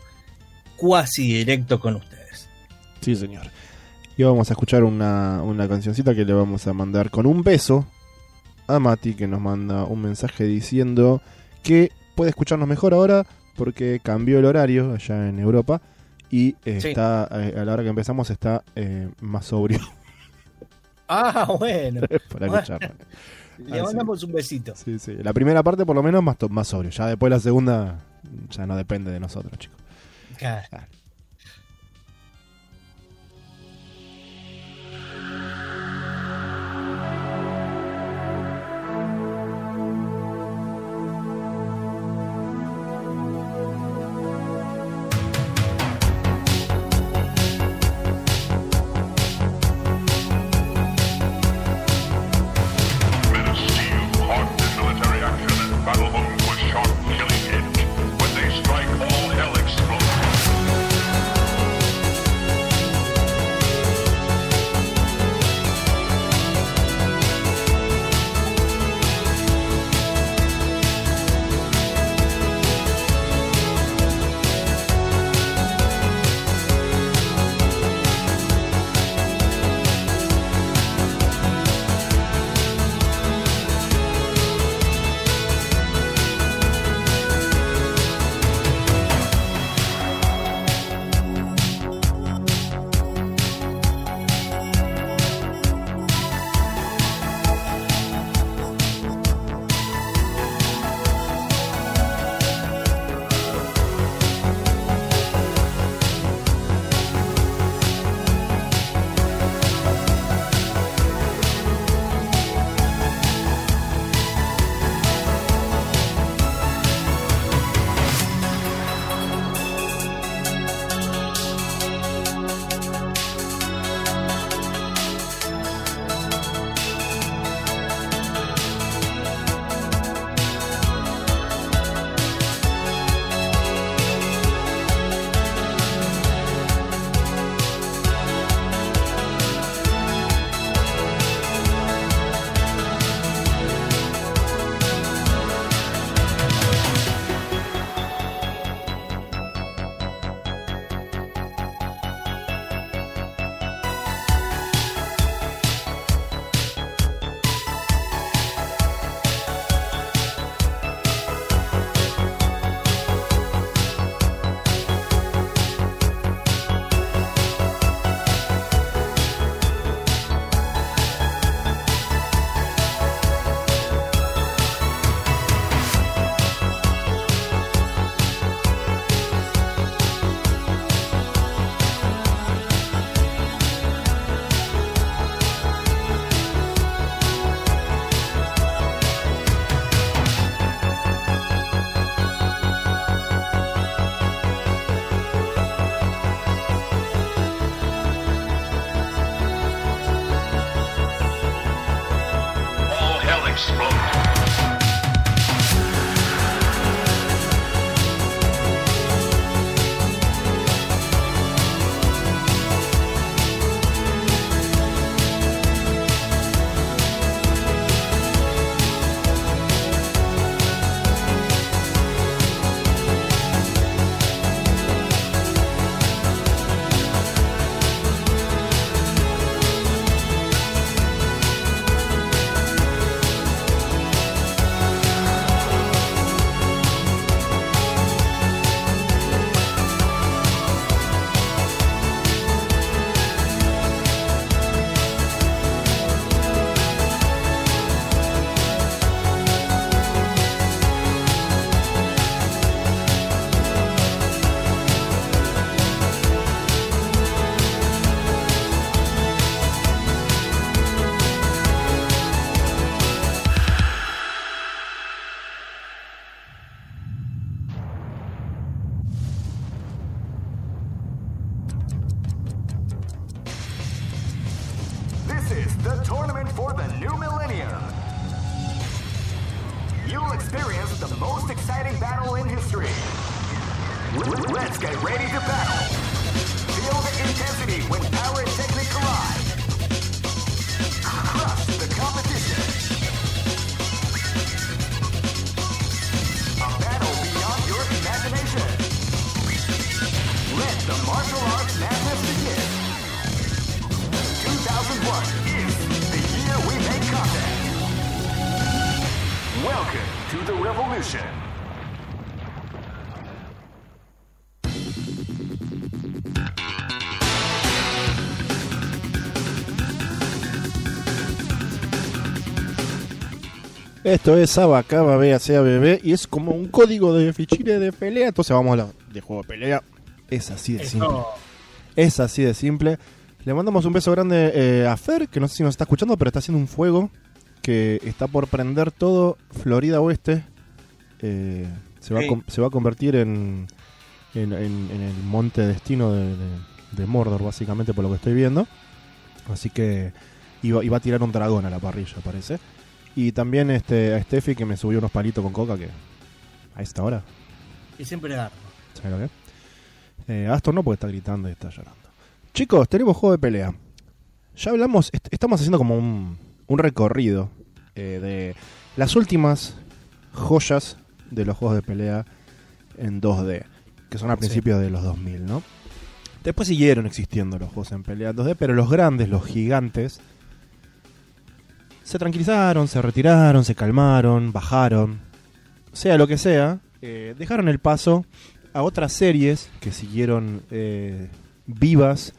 cuasi directo con ustedes. Sí, señor. Y vamos a escuchar una, una cancioncita que le vamos a mandar con un beso a Mati, que nos manda un mensaje diciendo que puede escucharnos mejor ahora porque cambió el horario allá en Europa y eh, Sí. está eh, a la hora que empezamos está eh, más sobrio Ah, bueno. para. Le Ah, sí. mandamos un besito. Sí, sí. La primera parte por lo menos más, más sobrio. Ya después la segunda ya no depende de nosotros, chicos. Claro. Esto es Abacaba BACABB y es como un código de fichines de pelea. Entonces vamos a hablar de juego de pelea. Es así de simple. Eso, Es así de simple. Le mandamos un beso grande eh, a Fer, que no sé si nos está escuchando, pero está haciendo un fuego que está por prender todo Florida Oeste. Eh, se, va a Sí. se va a convertir en, en, en- en el monte destino de, de- de Mordor, básicamente, por lo que estoy viendo. Así que iba, iba a tirar un dragón a la parrilla, parece. Y también este, a Steffi, que me subió unos palitos con coca, que a esta hora, y siempre darlo. ¿sabes lo que? Eh, Astor no porque está gritando y está llorando. Chicos, tenemos juego de pelea. Ya hablamos, est- estamos haciendo como un, un recorrido eh, de las últimas joyas de los juegos de pelea en 2D, que son a principios de los 2000, ¿no? Después siguieron existiendo los juegos en pelea en 2D, pero los grandes, los gigantes, se tranquilizaron, se retiraron, se calmaron, bajaron, sea lo que sea, eh, dejaron el paso a otras series que siguieron eh, vivas,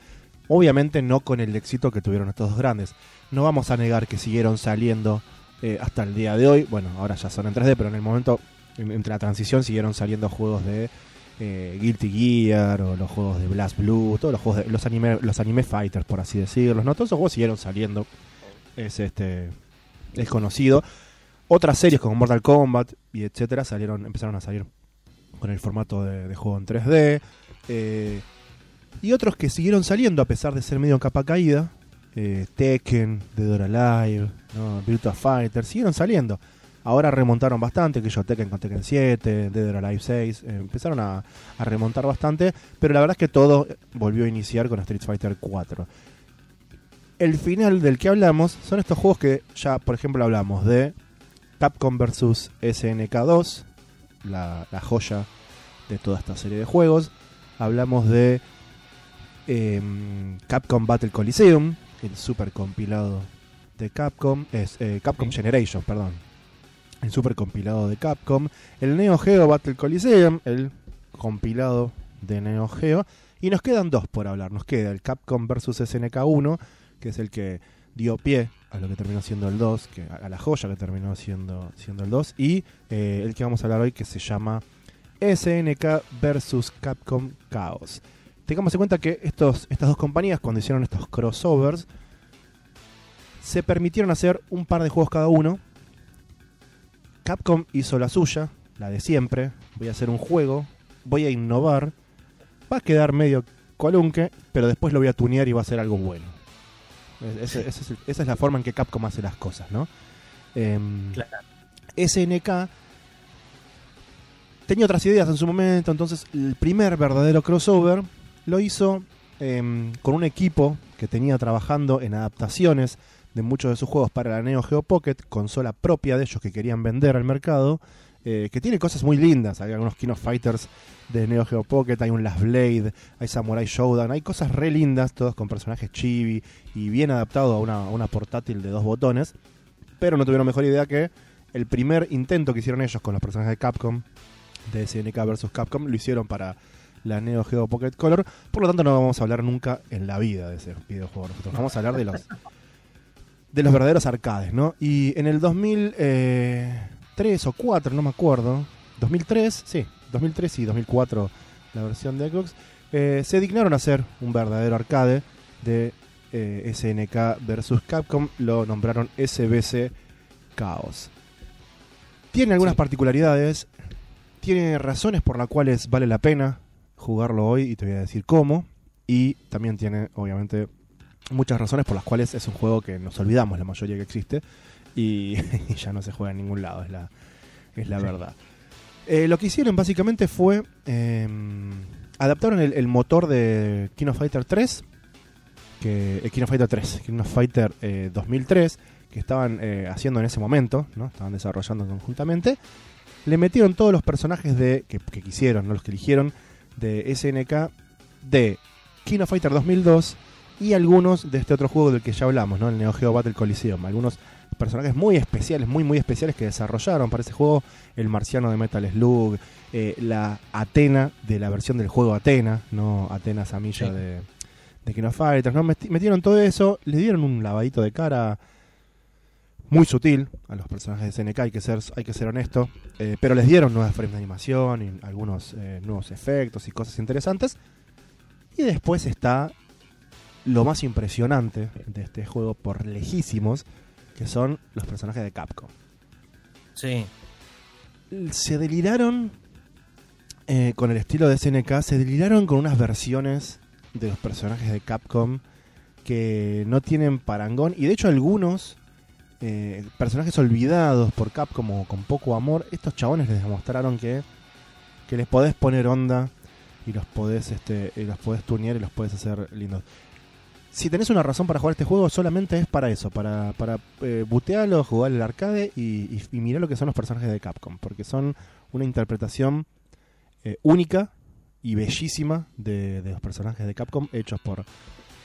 obviamente no con el éxito que tuvieron estos dos grandes. No vamos a negar que siguieron saliendo eh, hasta el día de hoy, bueno, ahora ya son en 3D, pero en el momento, en- entre la transición, siguieron saliendo juegos de eh, Guilty Gear o los juegos de Blast Blue, todos los juegos de los anime, los anime fighters, por así decirlo, ¿no? Todos esos juegos siguieron saliendo. Es este es conocido. Otras series como Mortal Kombat y etcétera salieron, empezaron a salir con el formato de, juego en 3D. eh, y otros que siguieron saliendo a pesar de ser medio en capa caída. eh, Tekken, Dead or Alive, ¿no? Virtua Fighter, siguieron saliendo. Ahora remontaron bastante, que yo Tekken con Tekken 7, Dead or Alive 6, eh, empezaron a, a remontar bastante, pero la verdad es que todo volvió a iniciar con Street Fighter 4. El final del que hablamos son estos juegos que ya, por ejemplo, hablamos de Capcom vs SNK 2, la, joya de toda esta serie de juegos. Hablamos de em, Capcom Battle Coliseum, el super compilado de Capcom, es eh, Capcom Generation, perdón. El super compilado de Capcom. El Neo Geo Battle Coliseum, el compilado de Neo Geo. Y nos quedan dos por hablar. Nos queda el Capcom vs SNK 1, que es el que dio pie a lo que terminó siendo el 2, que, a, la joya que terminó siendo, el 2. Y eh, el que vamos a hablar hoy, que se llama SNK vs Capcom Chaos. Tengamos en cuenta que estos, estas dos compañías, cuando hicieron estos crossovers, se permitieron hacer un par de juegos cada uno. Capcom hizo la suya, la de siempre. Voy a hacer un juego, voy a innovar. Va a quedar medio colunque, pero después lo voy a tunear y va a ser algo bueno. Es- ese- ese es el- esa es la forma en que Capcom hace las cosas, ¿no? Em, Claro. SNK tenía otras ideas en su momento, entonces el primer verdadero crossover lo hizo em, con un equipo que tenía trabajando en adaptaciones de muchos de sus juegos para la Neo Geo Pocket, consola propia de ellos que querían vender al mercado, eh, que tiene cosas muy lindas, hay algunos King of Fighters de Neo Geo Pocket, hay un Last Blade, hay Samurai Showdown, hay cosas re lindas, todos con personajes chibi y bien adaptado a una, una portátil de dos botones, pero no tuvieron mejor idea que el primer intento que hicieron ellos con los personajes de Capcom, de SNK vs Capcom, lo hicieron para la Neo Geo Pocket Color, por lo tanto no vamos a hablar nunca en la vida de ese videojuego, nosotros vamos a hablar de los de los verdaderos arcades, ¿no? Y en el 2003 o 4, no me acuerdo, 2003, sí, 2003 y 2004 la versión de Xbox, eh, se dignaron a hacer un verdadero arcade de eh, SNK versus Capcom, lo nombraron SBC Chaos. Tiene algunas Sí. particularidades, tiene razones por las cuales vale la pena jugarlo hoy y te voy a decir cómo, y también tiene obviamente muchas razones por las cuales es un juego que nos olvidamos la mayoría que existe y, y ya no se juega en ningún lado, es la, es la verdad. Eh, lo que hicieron básicamente fue eh, adaptaron el, el motor de King of Fighter 3, que, eh, King of Fighter 3, King of Fighter eh, 2003, que estaban eh, haciendo en ese momento, ¿no? estaban desarrollando conjuntamente. Le metieron todos los personajes de que, que quisieron, no los que eligieron, de SNK de King of Fighter 2002 y algunos de este otro juego del que ya hablamos, ¿no? el Neo Geo Battle Coliseum. Algunos personajes muy especiales, muy muy especiales que desarrollaron para ese juego. El marciano de Metal Slug, eh, la Atena de la versión del juego Atena, no Atena Samilla Sí. de, de King of Fighters. ¿no? Meti- Metieron todo eso, le dieron un lavadito de cara muy sutil a los personajes de SNK, hay que ser, hay que ser honesto, eh, pero les dieron nuevas frames de animación y algunos eh, nuevos efectos y cosas interesantes. Y después está lo más impresionante de este juego por lejísimos, que son los personajes de Capcom. Sí. Se deliraron eh, con el estilo de SNK, se deliraron con unas versiones de los personajes de Capcom que no tienen parangón y de hecho algunos eh, personajes olvidados por Capcom o con poco amor, estos chabones les demostraron que, que les podés poner onda y los podés, este, y los podés tunear y los podés hacer lindos. Si tenés una razón para jugar este juego, solamente es para eso, para, para eh, butearlo, jugar el arcade y, y, y mirar lo que son los personajes de Capcom, porque son una interpretación eh, única y bellísima de, de los personajes de Capcom hechos por,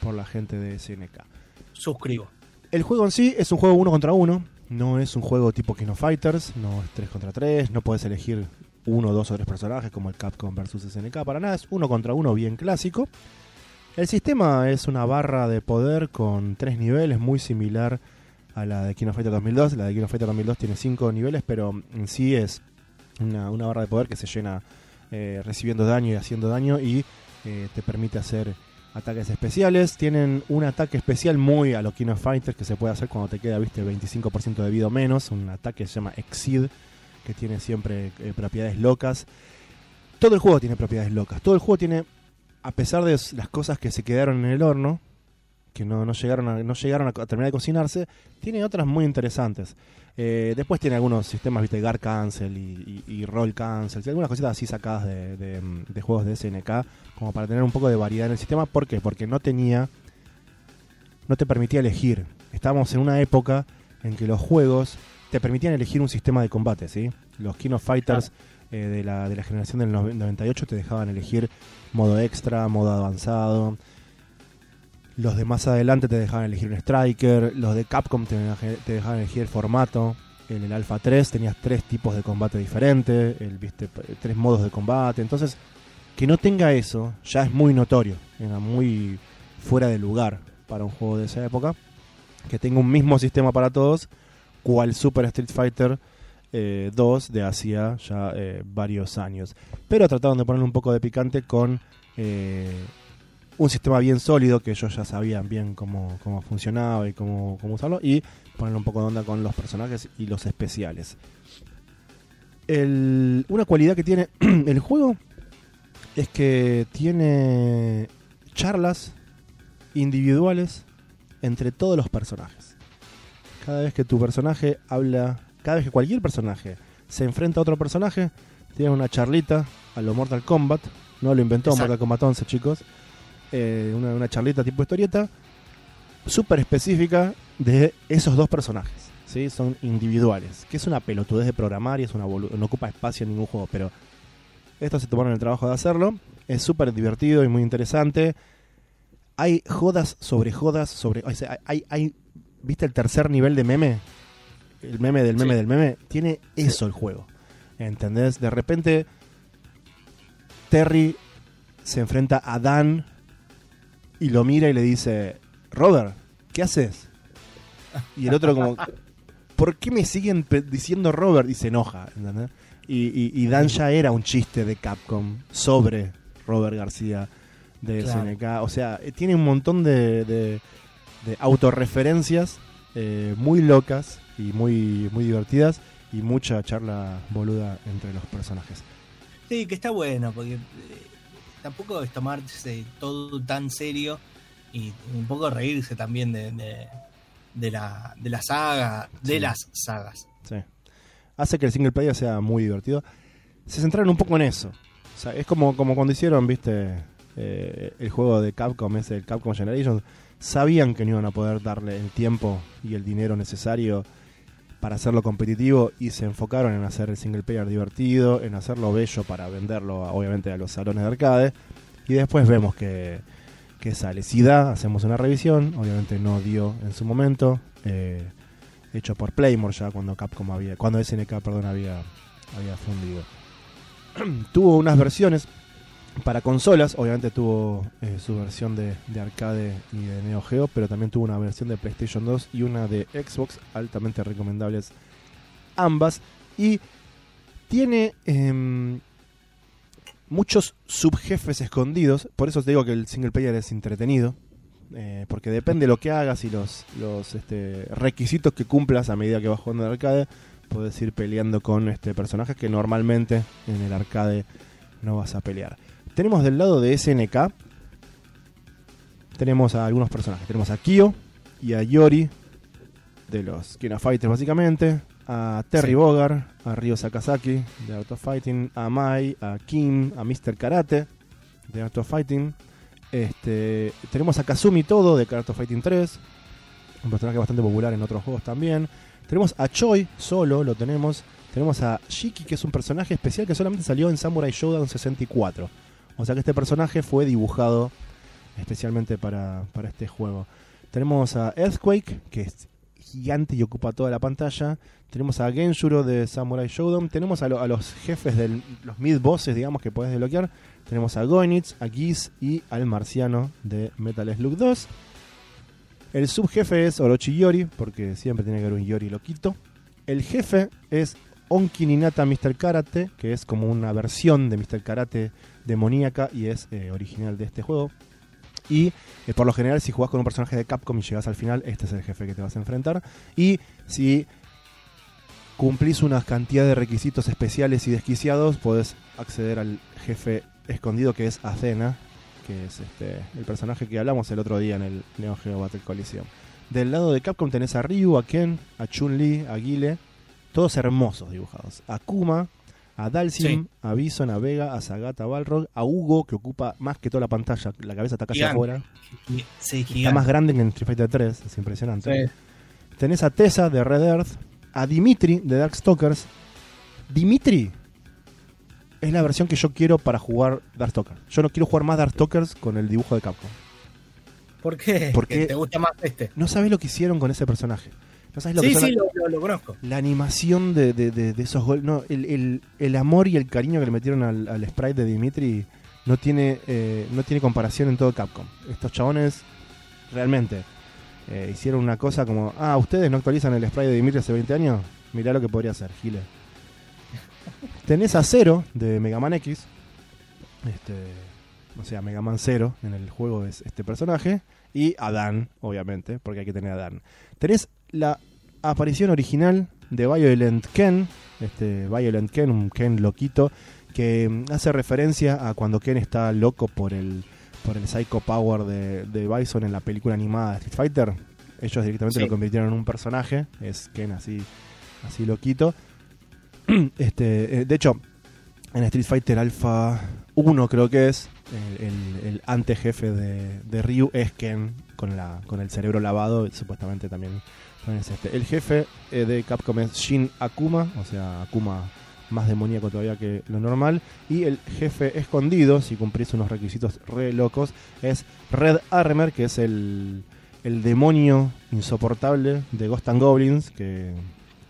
por la gente de SNK. Suscribo. El juego en sí es un juego uno contra uno, no es un juego tipo King of Fighters, no es 3 contra 3, no puedes elegir uno, dos o tres personajes como el Capcom versus SNK, para nada, es uno contra uno bien clásico. El sistema es una barra de poder con tres niveles, muy similar a la de King of Fighters 2002. La de King of Fighters 2002 tiene cinco niveles, pero en sí es una, barra de poder que se llena eh, recibiendo daño y haciendo daño y eh, te permite hacer ataques especiales. Tienen un ataque especial muy a lo King of Fighters que se puede hacer cuando te queda, viste, 25% de vida o menos. Un ataque que se llama Exceed, que tiene siempre eh, propiedades locas. Todo el juego tiene propiedades locas. Todo el juego tiene, a pesar de las cosas que se quedaron en el horno, que no, no llegaron, a, no llegaron a terminar de cocinarse, tiene otras muy interesantes. Eh, después tiene algunos sistemas, viste, Guard Cancel y, y- Roll Cancel, algunas cositas así sacadas de, de, de juegos de SNK, como para tener un poco de variedad en el sistema. ¿Por qué? Porque no tenía, no te permitía elegir. Estábamos en una época en que los juegos te permitían elegir un sistema de combate, ¿sí? Los King of Fighters eh, de, la, de la generación del noven- 98 te dejaban elegir modo extra, modo avanzado. Los de más adelante te dejaban elegir un Striker. Los de Capcom te, deja- te dejaban elegir el formato. En el Alpha 3 tenías tres tipos de combate diferentes. El, tres modos de combate. Entonces, que no tenga eso ya es muy notorio. Era muy fuera de lugar para un juego de esa época. Que tenga un mismo sistema para todos. Cual Super Street Fighter eh, 2 de hacía ya eh, varios años. Pero trataron de ponerle un poco de picante con eh, un sistema bien sólido que ellos ya sabían bien cómo, cómo funcionaba y cómo, cómo usarlo. Y ponerle un poco de onda con los personajes y los especiales. Una cualidad que tiene el juego es que tiene charlas individuales entre todos los personajes. Cada vez que tu personaje habla, cada vez que cualquier personaje se enfrenta a otro personaje, tiene una charlita a lo Mortal Kombat. No lo inventó Exacto. Mortal Kombat 11, chicos. Eh, una, una charlita tipo historieta súper específica de esos dos personajes. ¿sí? Son individuales. Que es una pelotudez de programar y es una no ocupa espacio en ningún juego. Pero estos se tomaron el trabajo de hacerlo. Es súper divertido y muy interesante. Hay jodas sobre jodas sobre. o sea, hay, hay, ¿Viste el tercer nivel de meme? El meme del meme Sí. del meme. Tiene eso el juego. ¿Entendés? De repente. Terry se enfrenta a Dan y lo mira y le dice: Robert, ¿qué haces? Y el otro, como, ¿por qué me siguen diciendo Robert? Y se enoja. ¿entendés? Y, y- y Dan ya era un chiste de Capcom sobre Robert García de Claro. SNK. O sea, eh, tiene un montón de, de, de autorreferencias eh, muy locas y muy, muy divertidas y mucha charla boluda entre los personajes. Sí, que está bueno, porque eh, tampoco es tomarse todo tan serio. y un poco reírse también de, de, de la, de la saga, de las sagas. Sí. Hace que el single player sea muy divertido. Se centraron un poco en eso. O sea, es como, como cuando hicieron, viste, eh, el juego de Capcom, ese el Capcom Generations. Sabían que no iban a poder darle el tiempo y el dinero necesario para hacerlo competitivo y se enfocaron en hacer el single player divertido, en hacerlo bello para venderlo, obviamente, a los salones de arcade. Y después vemos que, que sale. Si hacemos una revisión. Obviamente no dio en su momento. eh, hecho por Playmore ya cuando Capcom había, cuando SNK perdón había, había fundido. tuvo unas versiones para consolas, obviamente tuvo eh, su versión de, de arcade y de Neo Geo, pero también tuvo una versión de PlayStation 2 y una de Xbox, altamente recomendables ambas. Y tiene em, muchos subjefes escondidos, por eso te digo que el single player es entretenido. eh, porque depende de lo que hagas y los, este, requisitos que cumplas a medida que vas jugando en arcade, puedes ir peleando con este personajes que normalmente en el arcade no vas a pelear. Tenemos del lado de SNK, tenemos a algunos personajes. Tenemos a Kyo y a Yori, de los Kina Fighters básicamente, a Terry Sí. Bogard, a Ryo Sakazaki, de Art of Fighting, a Mai, a Kim, a Mr. Karate, de Art of Fighting. Este, tenemos a Kazumi Todo, de Art of Fighting 3, un personaje bastante popular en otros juegos también. Tenemos a Choi, solo lo tenemos. Tenemos a Shiki, que es un personaje especial que solamente salió en Samurai Showdown 64. O sea que este personaje fue dibujado especialmente para, para este juego. Tenemos a Earthquake, que es gigante y ocupa toda la pantalla. Tenemos a Genshuro de Samurai Showdown. Tenemos a, lo- a los jefes de los mid-bosses, digamos, que puedes desbloquear. Tenemos a Goinitz, a Giz y al marciano de Metal Slug 2. El subjefe es Orochi Yori, porque siempre tiene que haber un Yori loquito. El jefe es Onki Ninata Mr. Karate, que es como una versión de Mr. Karate demoníaca y es eh, original de este juego. Y eh, por lo general, si jugás con un personaje de Capcom y llegas al final, este es el jefe que te vas a enfrentar. Y si cumplís una cantidad de requisitos especiales y desquiciados, podés acceder al jefe escondido que es Athena, que es este, el personaje que hablamos el otro día en el Neo Geo Battle Coliseum. Del lado de Capcom tenés a Ryu, a Ken, a Chun-Li, a Guile, todos hermosos dibujados. A Kuma, a Dalsim, Sí. a Bison, a Vega, a Sagat, a Balrog, a Hugo, que ocupa más que toda la pantalla, la cabeza está casi Gigante. afuera. Sí, Está más grande que en Street Fighter 3, es impresionante. Sí. Tenés a Tessa de Red Earth, a Dimitri de Darkstalkers. Dimitri es la versión que yo quiero para jugar Darkstalkers. Yo no quiero jugar más Darkstalkers con el dibujo de Capcom. ¿Por qué? Porque- ¿Que ¿Te gusta más este? No sabes lo que hicieron con ese personaje. No sabes lo Sí, que son sí, la, lo, lo- conozco. la animación de, de- de- de esos goles. No, el, el- el amor y el cariño que le metieron al, al sprite de Dimitri no tiene, eh, no tiene comparación en todo Capcom. Estos chabones realmente eh, hicieron una cosa como, ah, ustedes no actualizan el sprite de Dimitri hace 20 años, mirá lo que podría hacer, Gile. Tenés a Zero de Mega Man X, este, o sea, Mega Man Zero en el juego es este personaje, y a Dan, obviamente, porque hay que tener a Dan. Tenés la aparición original de Violent Ken, este Violent Ken, un Ken loquito, que mm, hace referencia a cuando Ken está loco por el por el Psycho Power de, de Bison en la película animada de Street Fighter. Ellos directamente Sí. lo convirtieron en un personaje, es Ken así, así loquito. este, eh, de hecho, en Street Fighter Alpha 1 creo que es, el, el, el antejefe de, de Ryu es Ken con, la, con el cerebro lavado, supuestamente también es este. El jefe eh, de Capcom es Shin Akuma, o sea, Akuma más demoníaco todavía que lo normal. Y el jefe escondido, si cumplís unos requisitos re locos, es Red Armor, que es el, el demonio insoportable de Ghost and Goblins, que...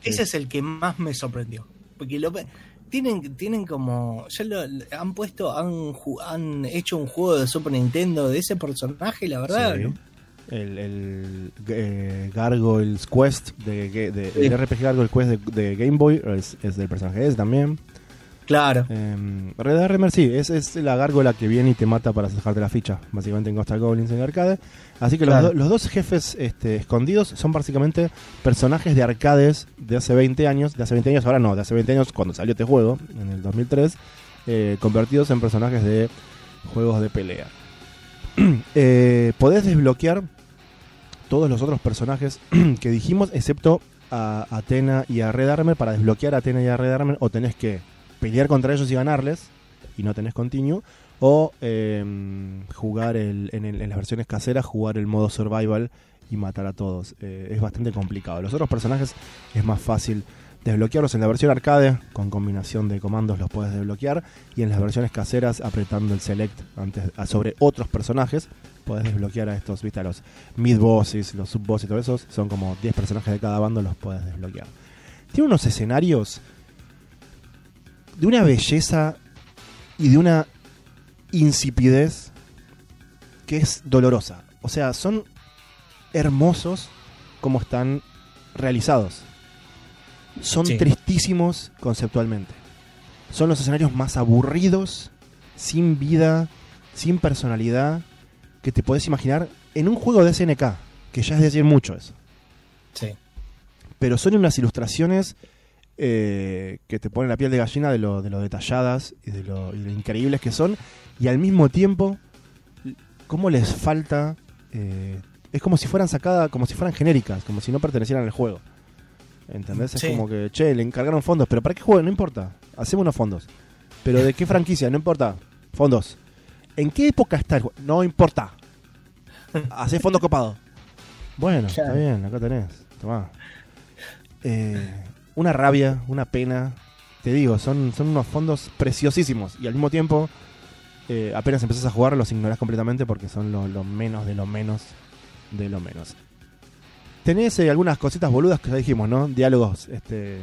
que- Ese es el que más me sorprendió. Porque lo tienen, tienen como. Ya lo han puesto, han, han hecho un juego de Super Nintendo de ese personaje, la verdad. Sí. ¿no? El, el eh, Gargoyle's Quest, de, de- de- Sí. el RPG Gargoyle's Quest de, de Game Boy, es, es del personaje ese también. Claro. Eh, Red sí, es, es la gárgola que viene y te mata para sacarte la ficha, básicamente en Ghost and Goblins en arcade. Así que Claro. los, do- los dos jefes este, escondidos son básicamente personajes de arcades de hace 20 años, de hace 20 años, ahora no, de hace 20 años cuando salió este juego, en el 2003, eh, convertidos en personajes de juegos de pelea. eh, podés desbloquear todos los otros personajes que dijimos, excepto a Atena y a Red Armor. Para desbloquear a Atena y a Red Armor, o tenés que pelear contra ellos y ganarles, y no tenés continuo, o eh, jugar en las versiones caseras, jugar el modo survival y matar a todos. Eh, es bastante complicado. Los otros personajes es más fácil desbloquearlos en la versión arcade, con combinación de comandos los puedes desbloquear, y en las versiones caseras, apretando el select antes, a- sobre otros personajes, puedes desbloquear a estos, viste, a los mid bosses, los sub bosses y todo esos, son como 10 personajes de cada bando, los puedes desbloquear. Tiene unos escenarios de una belleza y de una insipidez que es dolorosa. O sea, son hermosos como están realizados. Son Sí. tristísimos conceptualmente. Son los escenarios más aburridos, sin vida, sin personalidad, que te podés imaginar en un juego de SNK, que ya es decir mucho eso. Sí. Pero son unas ilustraciones eh, que te ponen la piel de gallina de lo, de lo detalladas y de lo, y de lo increíbles que son, y al mismo tiempo, cómo les falta. eh, es como si fueran sacadas, como si fueran genéricas, como si no pertenecieran al juego. ¿Entendés? Es Sí. como que, che, le encargaron fondos, pero ¿para qué juego? No importa. Hacemos unos fondos. Pero ¿de qué franquicia? No importa. Fondos. ¿En qué época está el juego? No importa. Hacé fondos copados. Bueno, está bien, acá tenés. Tomá. Eh, una rabia, una pena. Te digo, son, son unos fondos preciosísimos. Y al mismo tiempo, eh, apenas empezás a jugar, los ignorás completamente porque son lo, lo menos de lo menos de lo menos. Tenés eh, algunas cositas boludas que ya dijimos, ¿no? Diálogos este,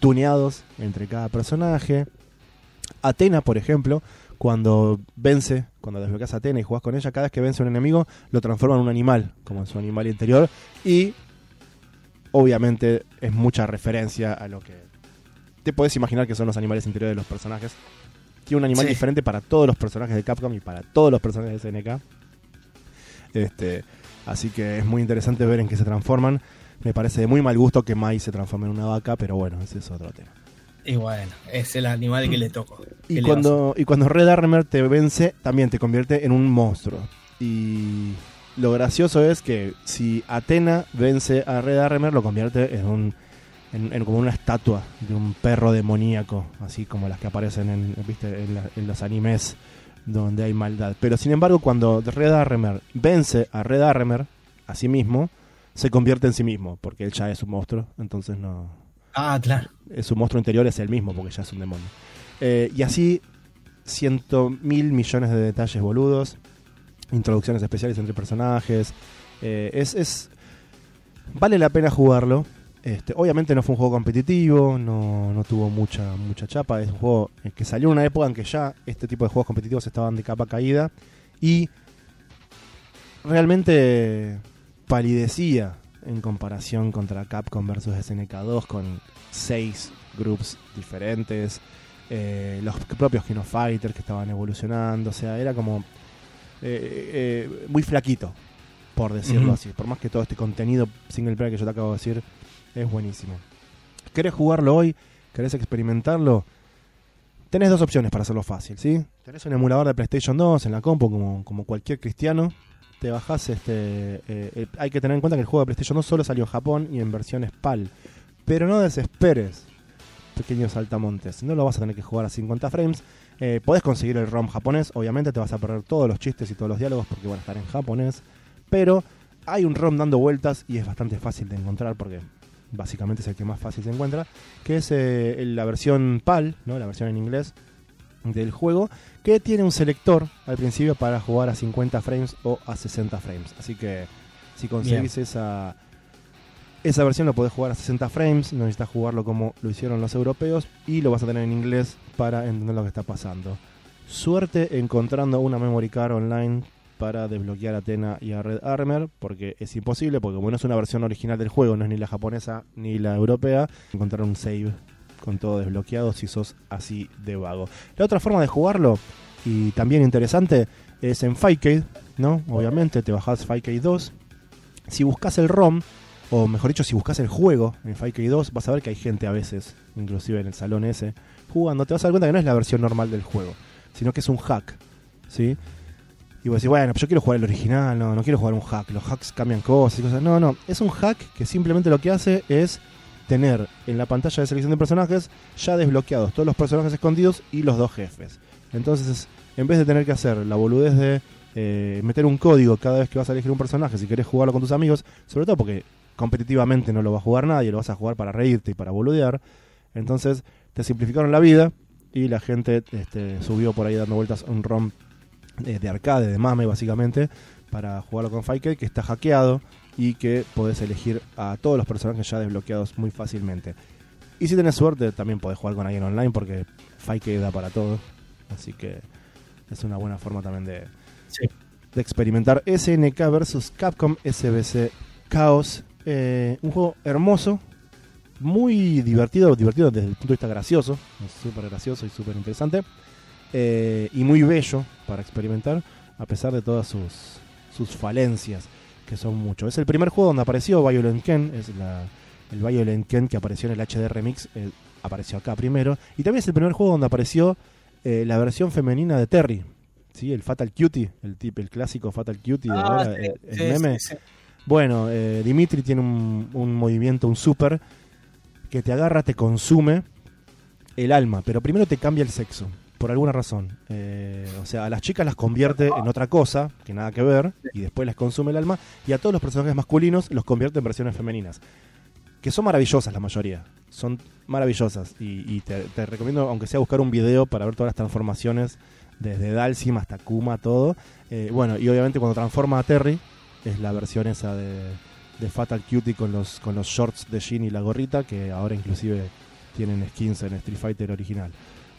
tuneados entre cada personaje. Atena, por ejemplo, cuando vence, cuando desbloqueas a Atena y jugás con ella, cada vez que vence a un enemigo, lo transforma en un animal, como en su animal interior. Y obviamente es mucha referencia a lo que te puedes imaginar que son los animales interiores de los personajes. Tiene un animal Sí. diferente para todos los personajes de Capcom y para todos los personajes de SNK. Este, así que es muy interesante ver en qué se transforman. Me parece de muy mal gusto que Mai se transforme en una vaca, pero bueno, ese es otro tema. Y bueno, es el animal que le tocó. ¿Qué Y cuando, y cuando Red Armor te vence, también te convierte en un monstruo. Y lo gracioso es que si Atena vence a Red Armor, lo convierte en un en, en como una estatua de un perro demoníaco, así como las que aparecen en, ¿viste? en, la- en los animes donde hay maldad. Pero sin embargo, cuando Red Armor vence a Red Armor a sí mismo, se convierte en sí mismo, porque él ya es un monstruo, entonces no, Ah, claro. eh, su monstruo interior es el mismo porque ya es un demonio. Eh, y así, ciento mil millones de detalles boludos, introducciones especiales entre personajes. eh, es, es. Vale la pena jugarlo. Este, obviamente no fue un juego competitivo, no, no tuvo mucha, mucha chapa. Es un juego que salió en una época en que ya este tipo de juegos competitivos estaban de capa caída. Y realmente palidecía en comparación contra Capcom versus SNK2 con seis groups diferentes, eh, los propios Kino Fighters que estaban evolucionando, o sea, era como eh, eh, muy flaquito, por decirlo así, por más que todo este contenido single player que yo te acabo de decir es buenísimo. ¿Querés jugarlo hoy? ¿Querés experimentarlo? Tenés dos opciones para hacerlo fácil, ¿sí? Tenés un emulador de PlayStation 2 en la compu como, cualquier cristiano, te bajás este eh, eh, hay que tener en cuenta que el juego de PlayStation 2 solo salió en Japón y en versiones PAL. Pero no desesperes, pequeños saltamontes. No lo vas a tener que jugar a 50 frames. Eh, podés conseguir el ROM japonés. Obviamente te vas a perder todos los chistes y todos los diálogos porque van a estar en japonés. Pero hay un ROM dando vueltas y es bastante fácil de encontrar porque básicamente es el que más fácil se encuentra. Que es eh, la versión PAL, ¿no? la versión en inglés del juego, que tiene un selector al principio para jugar a 50 frames o a 60 frames. Así que si conseguís esa, esa versión lo podés jugar a 60 frames, no necesitas jugarlo como lo hicieron los europeos y lo vas a tener en inglés para entender lo que está pasando. Suerte encontrando una memory card online para desbloquear a Atena y a Red Armor, porque es imposible, porque como no es una versión original del juego, no es ni la japonesa ni la europea, encontrar un save con todo desbloqueado si sos así de vago. La otra forma de jugarlo, y también interesante, es en Fightcade, ¿no? Obviamente te bajás Fightcade 2. Si buscas el ROM, o mejor dicho, si buscas el juego en Fightcade 2, vas a ver que hay gente a veces, inclusive en el salón ese, jugando. Te vas a dar cuenta que no es la versión normal del juego, sino que es un hack, ¿sí? Y vos decís, bueno, pues yo quiero jugar el original, no, no quiero jugar un hack. Los hacks cambian cosas y cosas. No, no, es un hack que simplemente lo que hace es tener en la pantalla de selección de personajes ya desbloqueados todos los personajes escondidos y los dos jefes. Entonces, en vez de tener que hacer la boludez de eh, meter un código cada vez que vas a elegir un personaje, si querés jugarlo con tus amigos, sobre todo porque competitivamente no lo va a jugar nadie, lo vas a jugar para reírte y para boludear, entonces te simplificaron la vida y la gente este, subió por ahí dando vueltas un ROM de, de arcade, de mame básicamente, para jugarlo con Fike que está hackeado y que podés elegir a todos los personajes ya desbloqueados muy fácilmente. Y si tenés suerte, también podés jugar con alguien online porque Fike da para todo. Así que es una buena forma también de, Sí. de experimentar SNK versus Capcom SBC Chaos. Eh, un juego hermoso, muy divertido, divertido desde el punto de vista gracioso, súper gracioso y súper interesante, eh, y muy bello para experimentar, a pesar de todas sus, sus falencias, que son mucho. Es el primer juego donde apareció Violent Ken, es la, el Violent Ken que apareció en el HD Remix, eh, apareció acá primero, y también es el primer juego donde apareció eh, la versión femenina de Terry. ¿sí? El Fatal Cutie, el tip, el clásico Fatal Cutie de Ah, ahora, sí, el, meme. sí, sí. Bueno, eh, Dimitri tiene un, un movimiento, un super, que te agarra, te consume el alma, pero primero te cambia el sexo, por alguna razón. Eh, o sea, a las chicas las convierte en otra cosa, que nada que ver, y después les consume el alma, y a todos los personajes masculinos los convierte en versiones femeninas. Que son maravillosas la mayoría, son maravillosas, y, te recomiendo, aunque sea buscar un video para ver todas las transformaciones, desde Dalsim hasta Kuma, todo. Eh, bueno, y obviamente cuando transforma a Terry, es la versión esa de, de Fatal Cutie con los, con los shorts de Jean y la gorrita, que ahora inclusive tienen skins en Street Fighter original,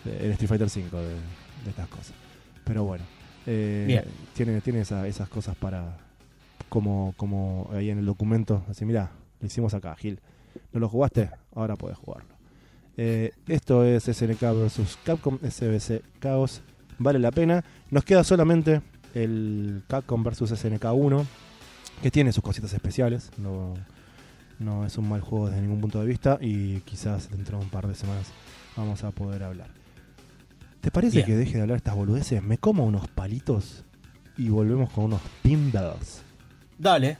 en Street Fighter 5 de, de estas cosas. Pero bueno, eh, Bien. tiene, tiene esa- esas cosas para, como, como ahí en el documento, así, mira, lo hicimos acá, Gil. ¿No lo jugaste? Ahora podés jugarlo. Eh, esto es SNK vs Capcom SBC Chaos. Vale la pena. Nos queda solamente el Capcom vs SNK 1, que tiene sus cositas especiales. No, no es un mal juego desde ningún punto de vista. Y quizás dentro de un par de semanas vamos a poder hablar. ¿Te parece Bien. que deje de hablar estas boludeces? Me como unos palitos y volvemos con unos pinballs. Dale.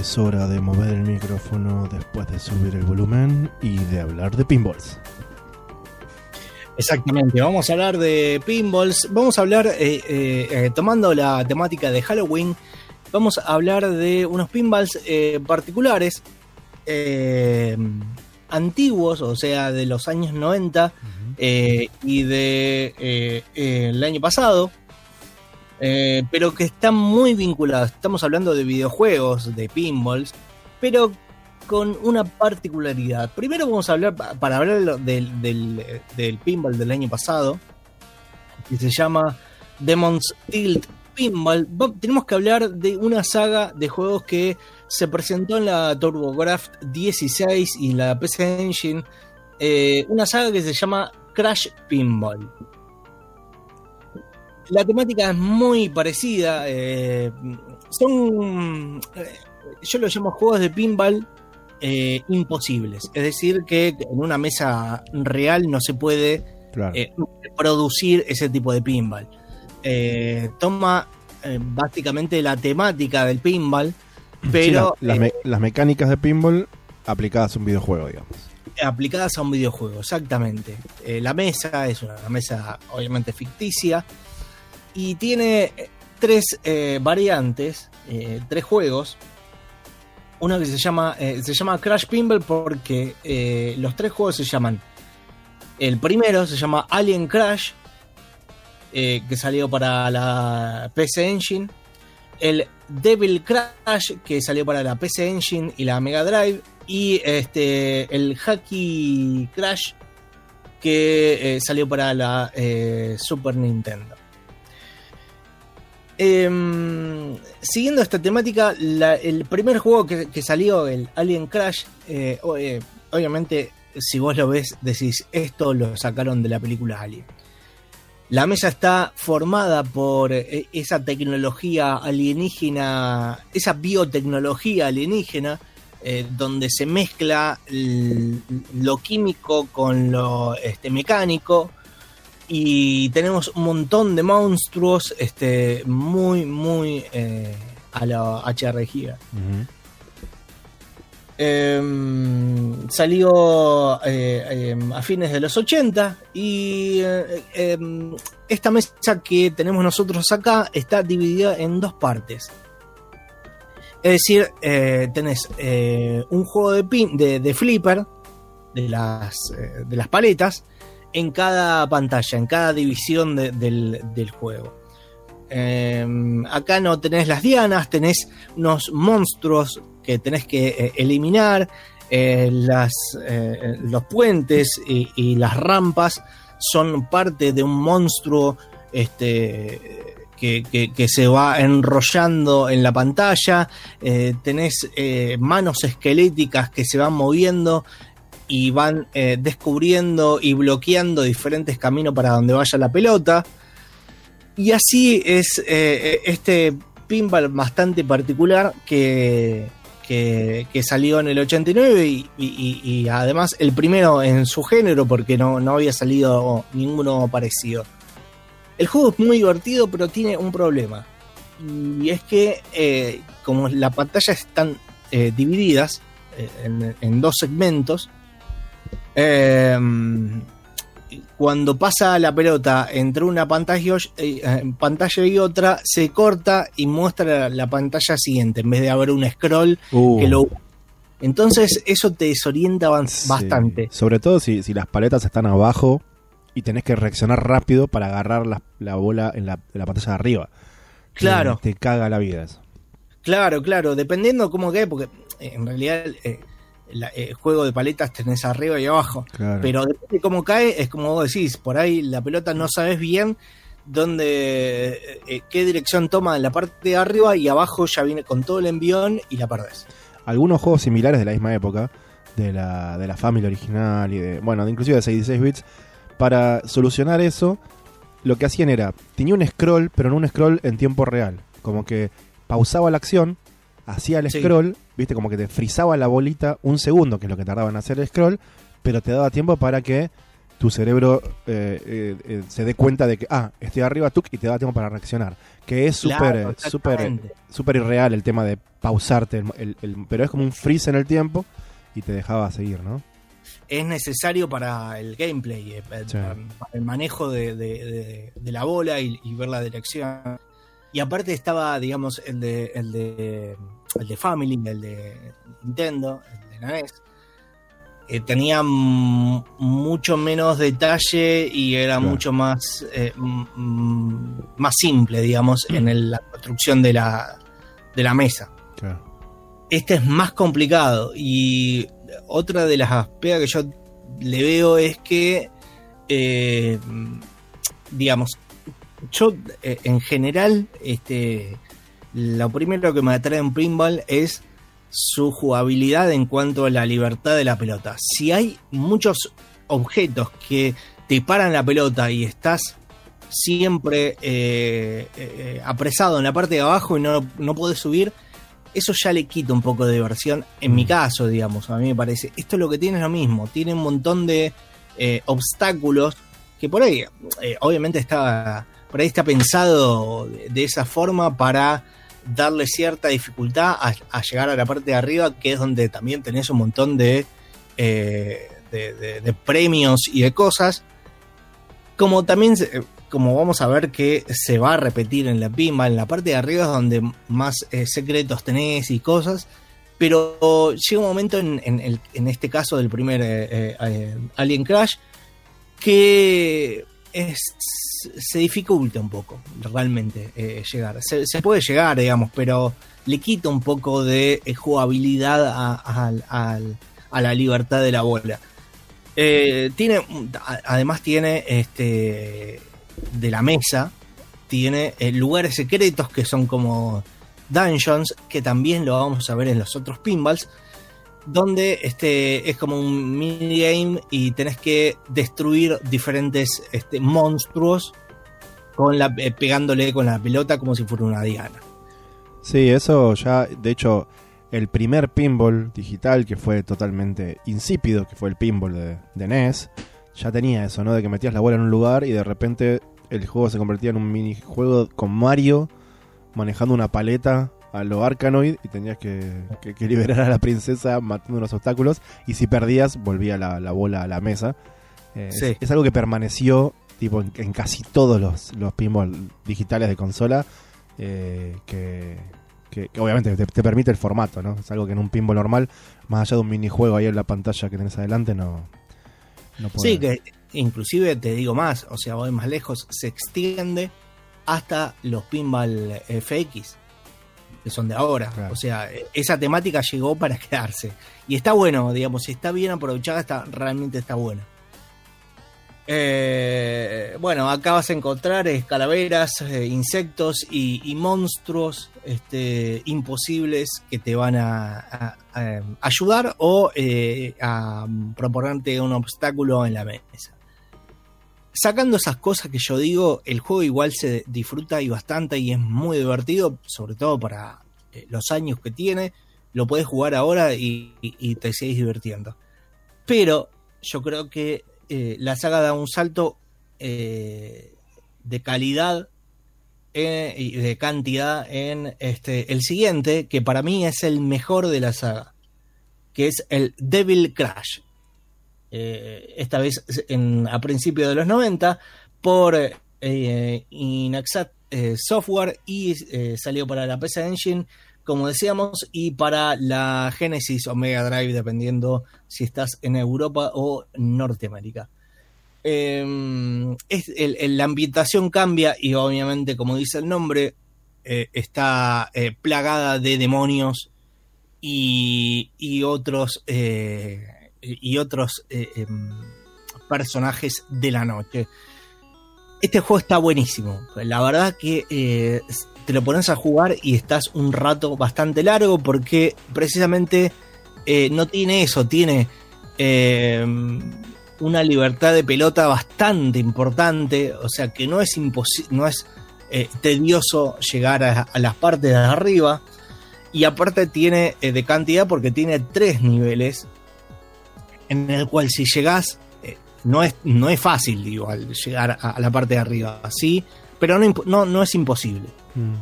Es hora de mover el micrófono después de subir el volumen y de hablar de pinballs. Exactamente, vamos a hablar de pinballs, vamos a hablar, eh, eh, eh, tomando la temática de Halloween, vamos a hablar de unos pinballs particulares, antiguos, o sea, de los años 90 eh, y de eh, eh, el año pasado, eh, pero que están muy vinculados. Estamos hablando de videojuegos, de pinballs, pero con una particularidad. Primero vamos a hablar, pa- para hablar del, del, pinball del año pasado, que se llama Demon's Tilt Pinball. Tenemos que hablar de una saga de juegos que se presentó en la TurboGrafx 16 y la PC Engine. eh, una saga que se llama Crash Pinball. La temática es muy parecida. eh, son. eh, yo los llamo juegos de pinball eh, imposibles. Es decir, que en una mesa real no se puede Claro. eh, producir ese tipo de pinball. Toma básicamente la temática del pinball, pero Sí, la- las, me- las mecánicas de pinball aplicadas a un videojuego, digamos. aplicadas a un videojuego, exactamente. Eh, la mesa es una mesa obviamente ficticia y tiene eh, tres eh, variantes, eh, tres juegos. Uno que se llama, se llama Crash Pinball porque los tres juegos se llaman. El primero se llama Alien Crash, que salió para la PC Engine. El Devil Crash, que salió para la PC Engine y la Mega Drive. Y este el Hacky Crash, que salió para la Super Nintendo. Em, siguiendo esta temática, el primer juego que, salió, el Alien Crash, eh, eh, obviamente, si vos lo ves, decís, esto lo sacaron de la película Alien. La mesa está formada por eh, esa tecnología alienígena, esa biotecnología alienígena, donde se mezcla lo químico con lo este, mecánico y tenemos un montón de monstruos este, muy, muy eh, a la HR Giga. Em, salió eh, em, a fines de los 80 y eh, em, esta mesa que tenemos nosotros acá está dividida en dos partes. Es decir, tenés un juego de, pin, de, de flipper de las, de las paletas en cada pantalla, en cada división de- del, juego. Em, acá no tenés las dianas, tenés unos monstruos que tenés que eh, eliminar, eh, eh, los puentes y, las rampas son parte de un monstruo este, que, se va enrollando en la pantalla, tenés manos esqueléticas que se van moviendo y van eh, descubriendo y bloqueando diferentes caminos para donde vaya la pelota. Y así es eh, este pinball bastante particular que, que, salió en el 89 y, además el primero en su género porque no, no había salido ninguno parecido. El juego es muy divertido pero tiene un problema. Y es que eh, como las pantallas están eh, divididas eh, en dos segmentos, eh, cuando pasa la pelota entre una pantalla, y- eh, pantalla y otra, se corta y muestra la, la pantalla siguiente, en vez de haber un scroll Uh, que lo... Entonces eso te desorienta sí. bastante. Sobre todo si, si las paletas están abajo y tenés que reaccionar rápido para agarrar la, la bola en la, en la pantalla de arriba. Claro. Te, te caga la vida eso. Claro, claro, dependiendo cómo quede, porque eh, en realidad eh, la- el juego de paletas tenés arriba y abajo. Claro. Pero depende de cómo cae, es como vos decís, por ahí la pelota no sabes bien dónde, eh, eh, qué dirección toma en la parte de arriba y abajo ya viene con todo el envión y la perdés. Algunos juegos similares de la misma época, de la, de la Family original y de, bueno, inclusive de 66 bits, para solucionar eso, lo que hacían era, tenía un scroll, pero no un scroll en tiempo real. Como que pausaba la acción, hacía el Sí. scroll, viste, como que te frizaba la bolita un segundo, que es lo que tardaba en hacer el scroll, pero te daba tiempo para que tu cerebro eh, eh, eh, se dé cuenta de que, ah, estoy arriba, tuc, y te da tiempo para reaccionar. Que es súper Claro, súper irreal el tema de pausarte, el- el- el- pero es como un freeze en el tiempo y te dejaba seguir, ¿no? es necesario para el gameplay, para, Sí. para el manejo de, de- de- de la bola y, y ver la dirección. Y aparte estaba, digamos, el de, el de el de Family, el de Nintendo, el de la NES. Eh, tenía mucho menos detalle y era Claro. mucho más eh, más simple, digamos, en el- la construcción de la, de la mesa Claro. este es más complicado. Y otra de las pegas que yo le veo es que, eh, digamos, yo eh, en general, este, lo primero que me atrae en Pinball es su jugabilidad en cuanto a la libertad de la pelota. Si hay muchos objetos que te paran la pelota y estás siempre eh, eh, apresado en la parte de abajo y no, no podés subir, eso ya le quita un poco de diversión. En mi caso, digamos, a mí me parece. Esto lo que tiene es lo mismo. Tiene un montón de eh, obstáculos que por ahí, obviamente, está, por ahí está pensado de esa forma para darle cierta dificultad a, llegar a la parte de arriba, que es donde también tenés un montón de, eh, premios y de cosas. Como también, como vamos a ver que se va a repetir en la pimba, en la parte de arriba es donde más eh, secretos tenés y cosas. Pero llega un momento en, este caso del primer eh, Alien Crash que es- se dificulta un poco realmente eh, llegar. Se, puede llegar, digamos, pero le quita un poco de eh, jugabilidad a, a la libertad de la bola. Eh, tiene, además tiene este de la mesa, tiene lugares secretos que son como dungeons, que también lo vamos a ver en los otros pinballs, donde este es como un minigame y tenés que destruir diferentes este, monstruos con la, eh, pegándole con la pelota como si fuera una diana. Sí, eso ya, de hecho, el primer pinball digital que fue totalmente insípido, que fue el pinball de, de NES, ya tenía eso, ¿no? De que metías la bola en un lugar y de repente el juego se convertía en un minijuego con Mario manejando una paleta a lo Arkanoid y tenías que, que- que liberar a la princesa matando unos obstáculos y si perdías volvía la, la bola a la mesa. Eh, es- algo que permaneció tipo en, en casi todos los, los pinball digitales de consola eh, que, que- que obviamente te, te permite el formato, ¿no? Es algo que en un pinball normal, más allá de un minijuego ahí en la pantalla que tenés adelante, no, no puede. Sí, que inclusive te digo más, o sea, voy más lejos, se extiende hasta los pinball FX, que son de ahora. Claro. O sea, esa temática llegó para quedarse. Y está bueno, digamos, si está bien aprovechada, está, realmente está buena. Eh, bueno, acá vas a encontrar eh, calaveras, eh, insectos y, y monstruos este, imposibles que te van a, a- a ayudar o a proponerte un obstáculo en la mesa. Sacando esas cosas que yo digo, el juego igual se disfruta y bastante y es muy divertido, sobre todo para eh, los años que tiene. Lo puedes jugar ahora y, te seguís divirtiendo. Pero yo creo que eh, la saga da un salto eh, de calidad y de cantidad en este el siguiente, que para mí es el mejor de la saga, que es el Devil Crash. Eh, esta vez a principios de los 90 por eh, Inaxat eh, Software y salió para la PC Engine, como decíamos, y para la Genesis o Mega Drive, dependiendo si estás en Europa o Norteamérica. El- la ambientación cambia y obviamente, como dice el nombre, está plagada de demonios y, otros y otros eh, em, personajes de la noche. Este juego está buenísimo. La verdad que eh, te lo pones a jugar y estás un rato bastante largo porque precisamente eh, no tiene eso, tiene eh, una libertad de pelota bastante importante, o sea que no es no es eh, tedioso llegar a, a las partes de arriba Y aparte tiene eh, de cantidad porque tiene tres niveles en el cual si llegás, eh, no, es, no es fácil igual llegar a, a la parte de arriba, sí, pero no, no, no es imposible. Mm.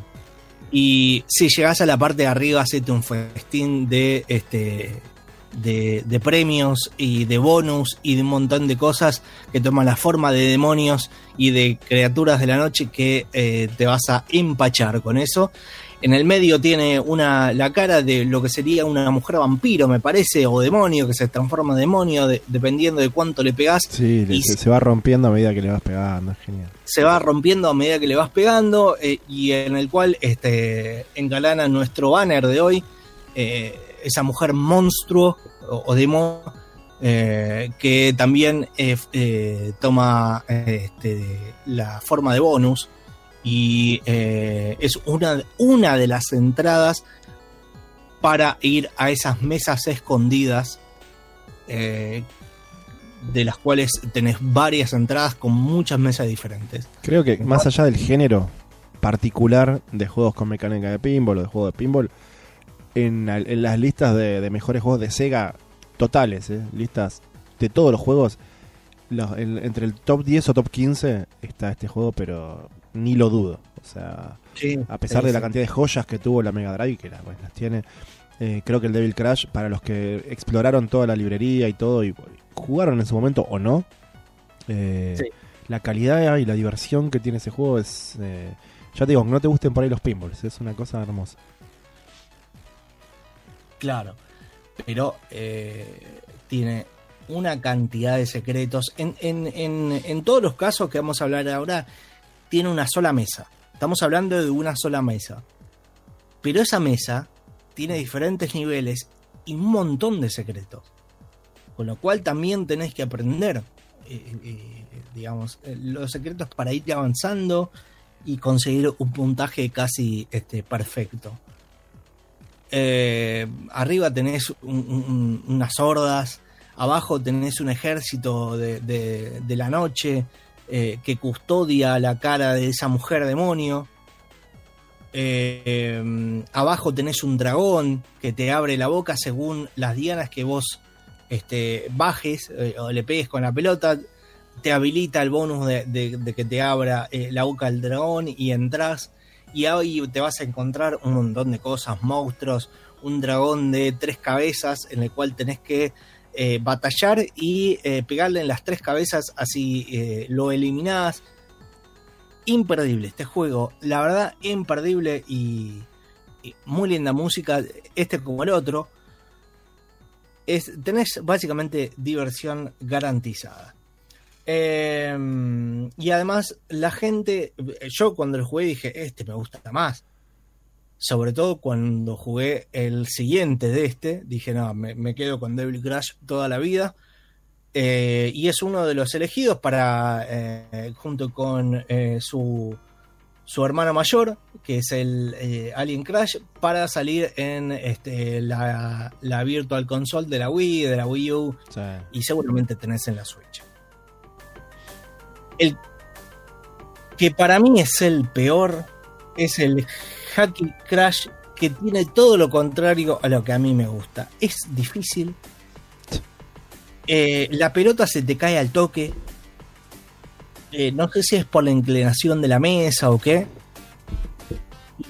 Y si llegás a la parte de arriba, hacete un festín de este de, de premios y de bonus y de un montón de cosas que toman la forma de demonios y de criaturas de la noche que eh, te vas a empachar con eso. En el medio tiene una la cara de lo que sería una mujer vampiro, me parece, o demonio, que se transforma en demonio, de- dependiendo de cuánto le pegás Sí, Y se, va rompiendo a medida que le vas pegando, es genial. se va rompiendo a medida que le vas pegando eh, y en el cual este, engalana nuestro banner de hoy, eh, esa mujer monstruo o, o demonio eh, que también toma este, la forma de bonus y eh, es una, una de las entradas para ir a esas mesas escondidas eh, de las cuales tenés varias entradas con muchas mesas diferentes. Creo que más allá del género particular de juegos con mecánica de pinball o de juegos de pinball, en, las listas de, mejores juegos de Sega totales, ¿eh? listas de todos los juegos, entre el top 10 o top 15 está este juego, pero ni lo dudo. O sea, a pesar de la cantidad de joyas que tuvo la Mega Drive, que la- pues, las tiene, eh, creo que el Devil Crash, para los que exploraron toda la librería y todo, y jugaron en su momento o no, eh, Sí. la calidad y la diversión que tiene ese juego es... eh, ya te digo, no te gusten por ahí los pinballs, es una cosa hermosa. Claro, pero eh, tiene una cantidad de secretos. En, en, en, en todos los casos que vamos a hablar ahora, tiene una sola mesa. Estamos hablando de una sola mesa. Pero esa mesa tiene diferentes niveles y un montón de secretos. Con lo cual también tenés que aprender, eh, eh, digamos, eh, los secretos para ir avanzando y conseguir un puntaje casi este, perfecto. Arriba tenés un- un- unas hordas, abajo tenés un ejército de la noche eh, que custodia la cara de esa mujer demonio. Eh, eh, abajo tenés un dragón que te abre la boca según las dianas que vos este, bajes eh, o le pegues con la pelota. Te habilita el bonus de, de- que te abra la boca del dragón y entras. Y ahí te vas a encontrar un montón de cosas, monstruos, un dragón de tres cabezas en el cual tenés que eh, batallar y eh, pegarle en las tres cabezas, así eh, lo eliminás. Imperdible este juego, la verdad, imperdible y, y muy linda música, este como el otro. Es, tenés básicamente diversión garantizada. Eh, y además, la gente, yo cuando lo jugué dije, este me gusta más. Sobre todo cuando jugué el siguiente de este, dije, no, me, me quedo con Devil Crash toda la vida. Eh, y es uno de los elegidos para, eh, junto con eh, su, su hermano mayor, que es el Alien Crash, para salir en este, la, la Virtual Console de la Wii, de la Wii U, y seguramente tenés en la Switch. El que para mí es el peor es el Hacky Crash que tiene todo lo contrario a lo que a mí me gusta. Es difícil. Eh, la pelota se te cae al toque. Eh, no sé si es por la inclinación de la mesa o qué.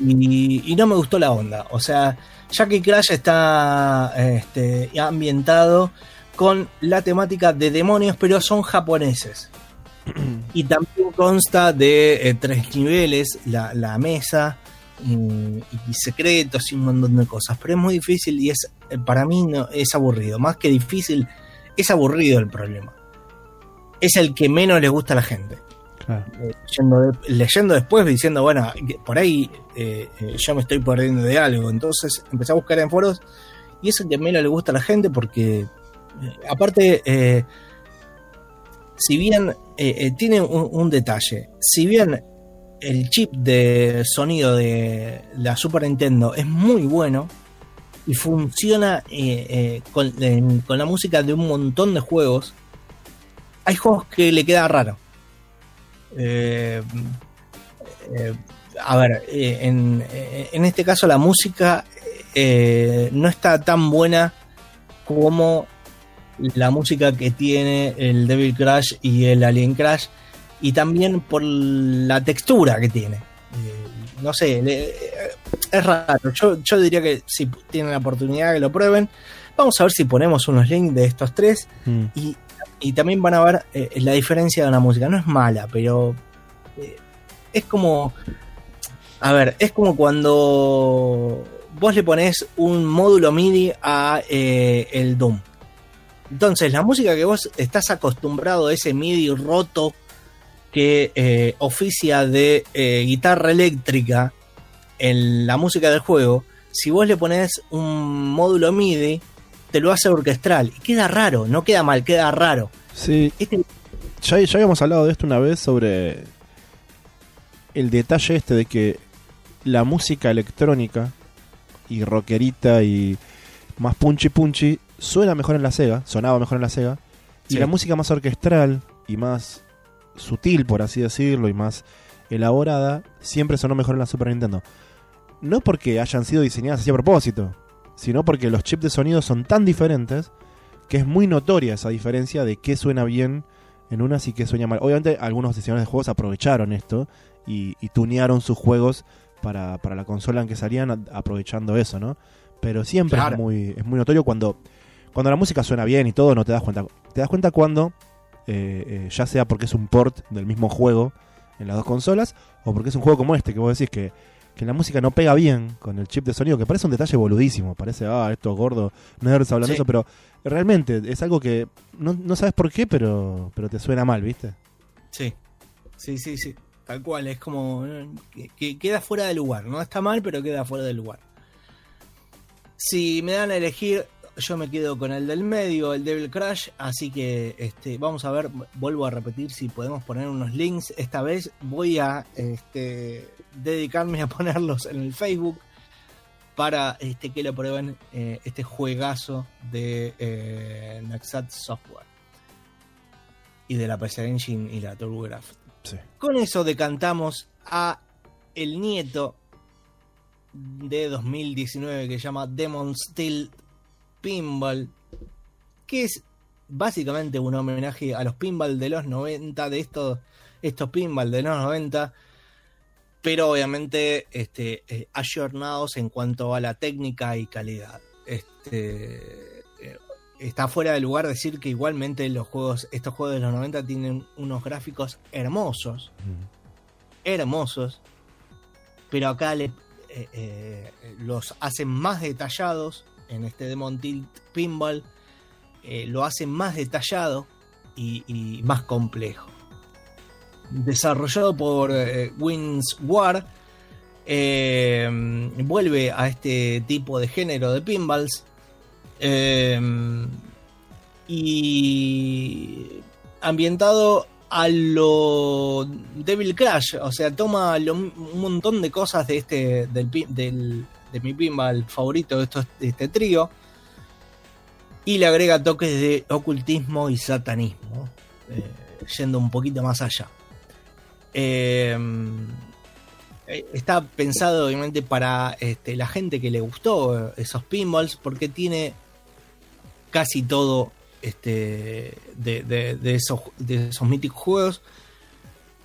Y, y no me gustó la onda. O sea, Jackie Crash está este, ambientado con la temática de demonios, pero son japoneses. Y también consta de eh, tres niveles, la, la mesa y, y secretos y un montón de cosas. Pero es muy difícil y es eh, para mí no, es aburrido. Más que difícil, es aburrido el problema. Es el que menos le gusta a la gente. claro. Eh, Leyendo, de- leyendo después diciendo, bueno, por ahí eh, eh, yo me estoy perdiendo de algo. Entonces empecé a buscar en foros y es el que menos le gusta a la gente porque, eh, aparte, eh, si bien eh, eh, tiene un, un detalle, si bien el chip de sonido de la Super Nintendo es muy bueno y funciona eh, eh, con, la música de un montón de juegos, hay juegos que le queda raro. Eh, a ver, en, en este caso la música no está tan buena como la música que tiene el Devil Crash y el Alien Crash y también por la textura que tiene. Eh, no sé, le- es raro. Yo, yo diría que si tienen la oportunidad que lo prueben. Vamos a ver si ponemos unos links de estos tres Mm. y, y también van a ver eh, la diferencia de la música. No es mala, pero eh, es como. A ver, es como cuando vos le pones un módulo MIDI a eh, el Doom. Entonces, la música que vos estás acostumbrado a ese MIDI roto que eh, oficia de eh, guitarra eléctrica en la música del juego, si vos le pones un módulo MIDI, te lo hace orquestral. Y queda raro, no queda mal, queda raro. Sí, Este- ya, ya habíamos hablado de esto una vez sobre el detalle este de que la música electrónica y rockerita y más punchy punchy suena mejor en la Sega, sonaba mejor en la Sega, y la música más orquestral y más sutil, por así decirlo, y más elaborada, siempre sonó mejor en la Super Nintendo. No porque hayan sido diseñadas así a propósito, sino porque los chips de sonido son tan diferentes que es muy notoria esa diferencia de qué suena bien en unas y qué suena mal. Obviamente algunos diseñadores de juegos aprovecharon esto y, y tunearon sus juegos para, para la consola en que salían aprovechando eso, ¿no? Pero siempre Claro. es, muy, es muy notorio cuando, cuando la música suena bien y todo, no te das cuenta. Te das cuenta cuando, eh, eh, ya sea porque es un port del mismo juego en las dos consolas, o porque es un juego como este, que vos decís que, que la música no pega bien con el chip de sonido, que parece un detalle boludísimo, parece, ah, esto es gordo, nerds hablan de Sí. eso, pero realmente es algo que no, no sabes por qué, pero, pero te suena mal, ¿viste? Sí, sí, sí, sí. Tal cual, es como eh, que, que queda fuera de lugar. No está mal, pero queda fuera de lugar. Si me dan a elegir, yo me quedo con el del medio, el Devil Crash. Así que este, vamos a ver, vuelvo a repetir si podemos poner unos links. Esta vez voy a este, dedicarme a ponerlos en el Facebook para este, que lo prueben eh, este juegazo de eh, Naxat Software y de la PC Engine y la TurboGrafx. Sí. Con eso decantamos a el nieto de 2019 que se llama Demon Steel Pinball, que es básicamente un homenaje a los pinball de los 90, de estos, estos pinball de los 90, pero obviamente este, eh, ayornados en cuanto a la técnica y calidad. Este, eh, está fuera de lugar decir que igualmente los juegos, estos juegos de los 90 tienen unos gráficos hermosos, hermosos, pero acá le, eh, eh, los hacen más detallados en este Demon Tilt Pinball, eh, lo hacen más detallado y, más complejo. Desarrollado por eh, Wins War, eh, vuelve a este tipo de género de pinballs. eh, y ambientado a lo Devil Crash, o sea, toma un montón de cosas de este del, del- de mi pinball favorito de, estos- de este trío y le agrega toques de ocultismo y satanismo, eh, yendo un poquito más allá. Eh, eh, está pensado obviamente para este, la gente que le gustó esos pinballs porque tiene casi todo este, de- de esos, de esos míticos juegos.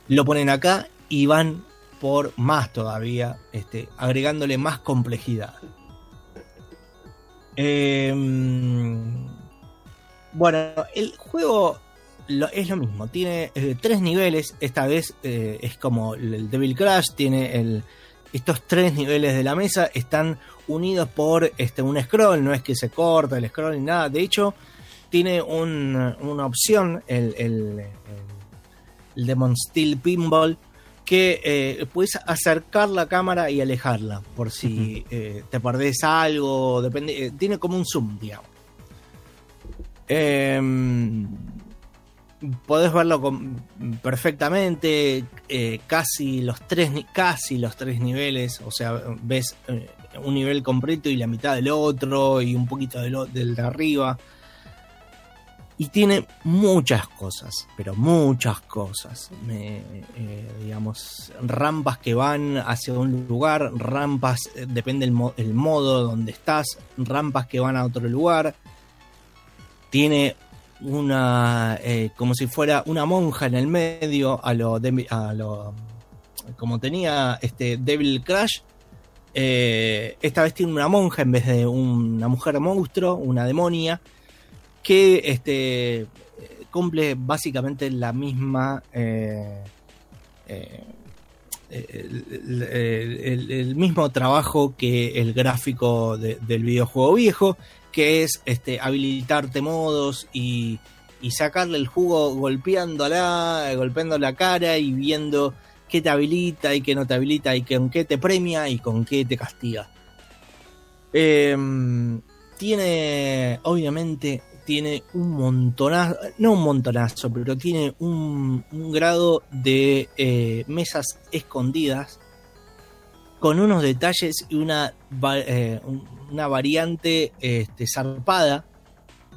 Lo ponen acá y van por más todavía, este, agregándole más complejidad. Em, bueno, el juego lo- es lo mismo, tiene eh, tres niveles, esta vez eh, es como el Devil Crash, tiene el, estos tres niveles de la mesa, están unidos por este, un scroll, no es que se corta el scroll ni nada, de hecho tiene un- una opción, el, el- el Demon Steel Pinball, que eh, puedes acercar la cámara y alejarla, por si eh, te perdés algo, depende, eh, tiene como un zoom, digamos. Em, podés verlo con- perfectamente, casi los tres casi los tres niveles, o sea, ves un nivel completo y la mitad del otro y un poquito del, del de arriba. Y tiene muchas cosas, pero muchas cosas. Eh, digamos, rampas que van hacia un lugar, rampas, eh, depende el, el modo donde estás, rampas que van a otro lugar. Tiene una, eh, como si fuera una monja en el medio, a lo, a lo como tenía este Devil Crash. esta vez tiene una monja en vez de una mujer monstruo, una demonia que este, eh, cumple básicamente la misma. eh, eh, el, mismo trabajo que el gráfico de- del videojuego viejo, que es este, habilitarte modos y, y sacarle el jugo golpeándola, golpeando la cara y viendo qué te habilita y qué no te habilita y con qué te premia y con qué te castiga. Em, tiene, obviamente, tiene un montonazo, no un montonazo, pero tiene un, grado de eh, mesas escondidas con unos detalles y una, eh, un- una variante este, zarpada.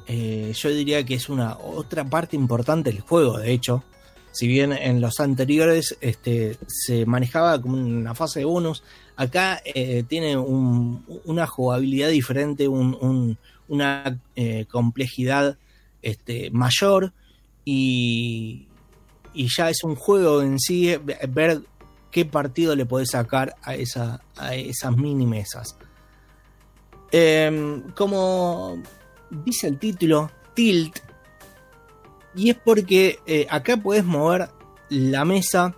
Eh, yo diría que es una otra parte importante del juego, de hecho. Si bien en los anteriores este, se manejaba como una fase de bonus, acá tiene un- una jugabilidad diferente, un- una eh, complejidad este, mayor y, ya es un juego en sí ver qué partido le podés sacar a, esa, a esas mini mesas. Em, como dice el título, Tilt, y es porque eh, acá puedes mover la mesa.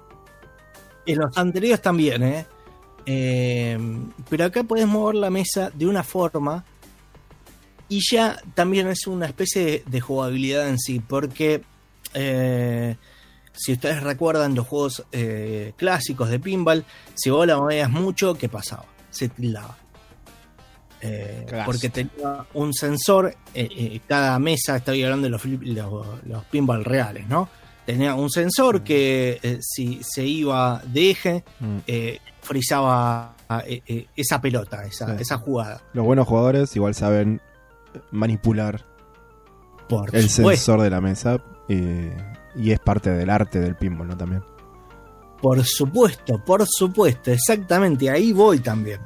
En los anteriores también, ¿eh? Em, pero acá puedes mover la mesa de una forma. Y ya también es una especie de, de jugabilidad en sí. Porque eh, si ustedes recuerdan los juegos eh, clásicos de pinball, si vos la movías mucho, ¿qué pasaba? Se tildaba. Eh, porque tenía un sensor, eh, eh, cada mesa, estoy hablando de los, flip- los, los pinball reales, ¿no? Tenía un sensor que eh, si se iba de eje, Mm. eh, frizaba esa pelota, esa, Sí. esa jugada. Los buenos jugadores igual saben manipular Por el supuesto. sensor de la mesa eh, y es parte del arte del pinball, ¿no? También. Por supuesto, por supuesto, exactamente, ahí voy también.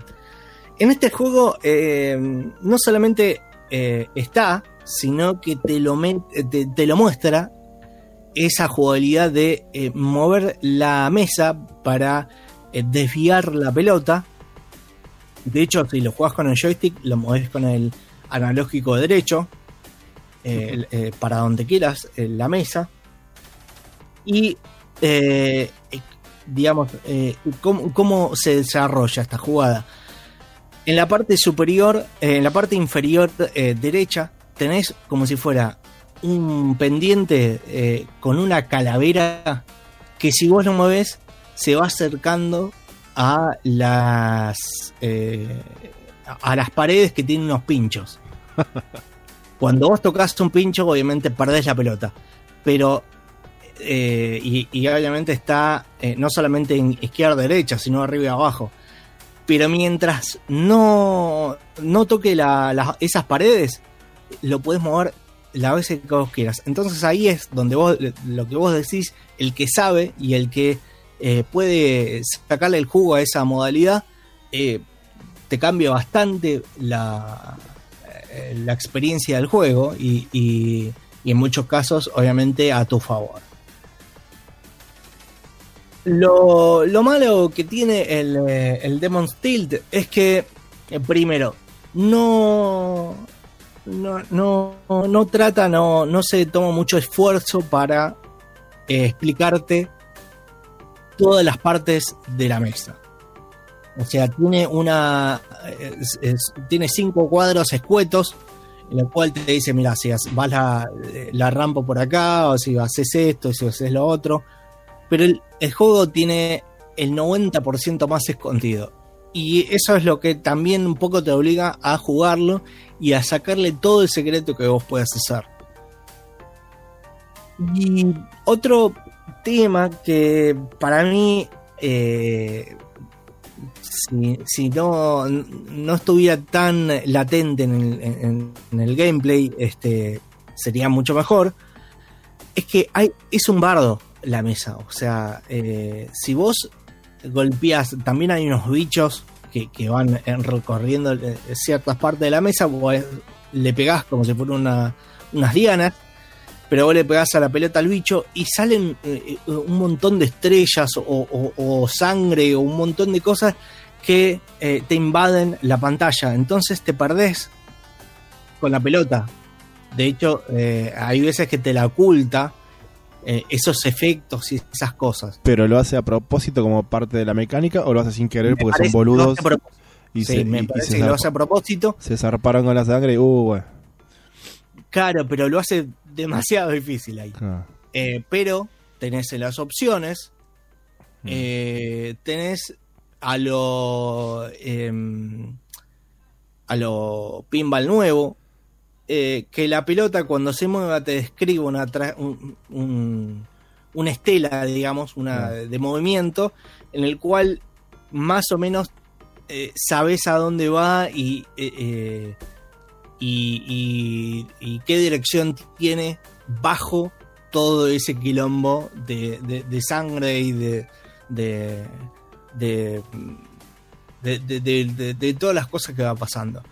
En este juego eh, no solamente eh, está, sino que te lo, met- te, te lo muestra esa jugabilidad de eh, mover la mesa para eh, desviar la pelota. De hecho, si lo juegas con el joystick, lo mueves con el analógico derecho, eh, eh, para donde quieras eh, la mesa. Y eh, digamos, ¿cómo, cómo se desarrolla esta jugada. En la parte superior, en la parte inferior derecha, tenés como si fuera un pendiente con una calavera que si vos lo mueves se va acercando a las a las paredes que tienen unos pinchos. Cuando vos tocas un pincho, obviamente perdés la pelota. Pero eh, y, obviamente está eh, no solamente en izquierda derecha, sino arriba y abajo. Pero mientras no, no toque la- esas paredes, lo puedes mover la vez que vos quieras. Entonces ahí es donde vos, lo que vos decís, el que sabe y el que eh, puede sacarle el jugo a esa modalidad, te cambia bastante la, la experiencia del juego y, y- en muchos casos, obviamente, a tu favor. Lo, lo malo que tiene el, eh, el Demon's Tilt es que, eh, primero, no, no, no, no trata, no, no se toma mucho esfuerzo para eh, explicarte todas las partes de la mesa. O sea, tiene una. tiene cinco cuadros escuetos en el cual te dice: Mira, si vas la, la rampa por acá, o si haces esto, si haces lo otro. Pero el, el juego tiene el 90% más escondido. Y eso es lo que también un poco te obliga a jugarlo y a sacarle todo el secreto que vos puedas hacer. Y otro tema que para mí, eh, si, no, no estuviera tan latente en el, en- el gameplay, este, sería mucho mejor, es que es un bardo la mesa. O sea, eh, si vos golpeás, también hay unos bichos que, que van en- recorriendo eh, ciertas partes de la mesa, vos le pegás como si fueran una- unas dianas, pero vos le pegás a la pelota al bicho y salen eh, eh, un montón de estrellas o, o- o sangre o un montón de cosas que eh, te invaden la pantalla. Entonces te perdés con la pelota. De hecho, eh, hay veces que te la oculta esos efectos y esas cosas. Pero lo hace a propósito como parte de la mecánica o lo hace sin querer Me porque son boludos y, Sí, se, me y- y parece se que lo hace a propósito. se zarparon con la sangre y uh, bueno. Claro, pero lo hace demasiado difícil ahí. Ah, Eh, pero tenés en las opciones, Mm. eh, tenés a lo em, a lo pinball nuevo, eh, que la pelota cuando se mueva te describe una, un- un- una estela, digamos, una de movimiento, en el cual más o menos eh, sabes a dónde va y, eh, y, qué dirección tiene bajo todo ese quilombo de, sangre y de- de- de todas las cosas que va pasando.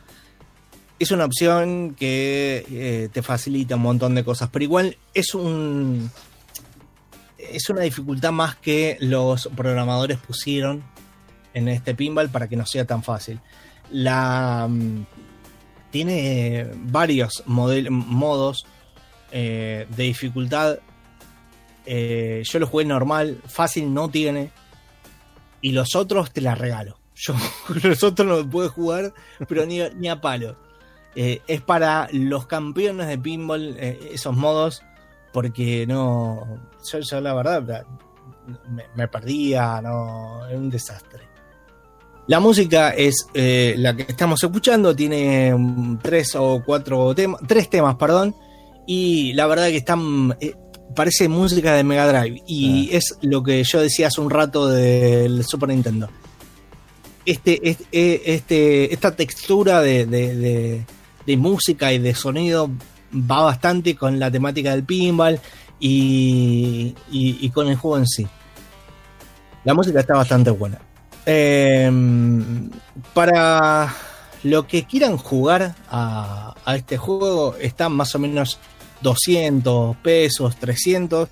Es una opción que eh, te facilita un montón de cosas, pero igual es un es una dificultad más que los programadores pusieron en este pinball para que no sea tan fácil. La mm, tiene varios model- modos eh, de dificultad. Eh, yo lo jugué normal, fácil no tiene. Y los otros te la regalo. Yo los otros no puedo jugar, pero ni, a palo. Eh, es para los campeones de pinball eh, esos modos, porque no. Yo, yo la verdad me, me perdía, no. Es un desastre. La música es eh, la que estamos escuchando, tiene mm, tres o cuatro temas, tres temas, perdón, y la verdad que están, eh, parece música de Mega Drive, y es lo que yo decía hace un rato del Super Nintendo. Este, este, eh, este- esta textura de, de- de- de música y de sonido va bastante con la temática del pinball y, y- y con el juego en sí. La música está bastante buena. Eh, para lo que quieran jugar a, este juego, están más o menos 200 pesos, 300.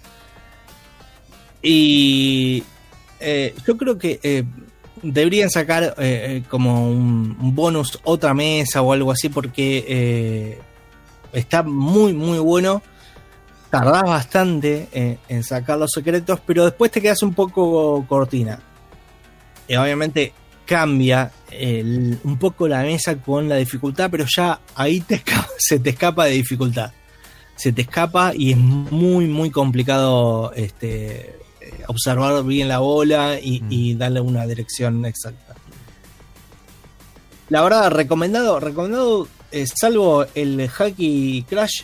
Y eh, yo creo que eh, deberían sacar eh, como un, bonus otra mesa o algo así porque está muy muy bueno. Tardás bastante en sacar los secretos, pero después te quedas un poco cortina. Eh, obviamente cambia el- un poco la mesa con la dificultad, pero ya ahí te escapa- se te escapa de dificultad. Se te escapa y es muy, muy complicado este, eh, observar bien la bola y, y darle una dirección exacta. La verdad, recomendado, recomendado, eh, salvo el Hacky Crash,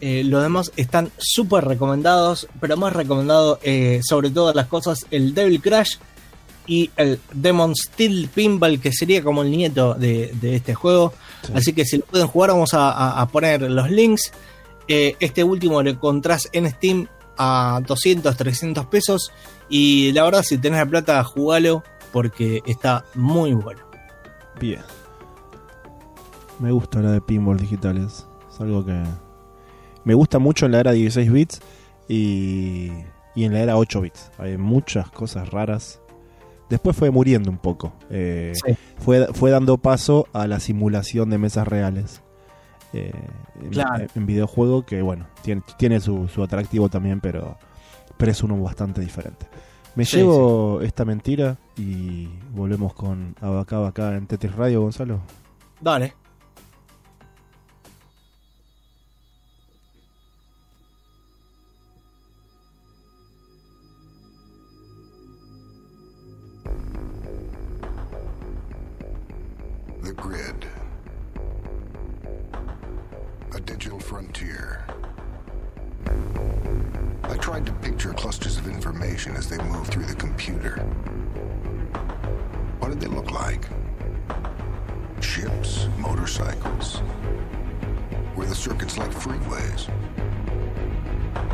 eh, los demás están súper recomendados, pero más recomendado eh, sobre todas las cosas el Devil Crash y el Demon Steel Pinball, que sería como el nieto de, de este juego. Así que si lo pueden jugar, vamos a poner los links. Eh, este último lo encontrás en Steam a 200, 300 pesos. Y la verdad, si tenés la plata, jugalo porque está muy bueno. Bien. Me gusta la de pinball digitales. Es algo que me gusta mucho en la era 16 bits y, y en la era 8 bits. Hay muchas cosas raras. Después fue muriendo un poco. Eh, Sí. fue, fue dando paso a la simulación de mesas reales. eh, en- Claro. en, videojuego que bueno, tiene, tiene su, su atractivo también, pero, pero es uno bastante diferente. Me Sí, llevo esta mentira y volvemos con Abacaba acá en Tetris Radio, Gonzalo. Dale. As they move through the computer. What did they look like? Ships, motorcycles, were the circuits like freeways.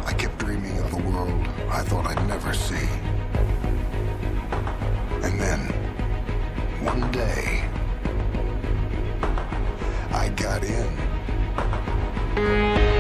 I kept dreaming of a world I thought I'd never see. And then, one day, I got in.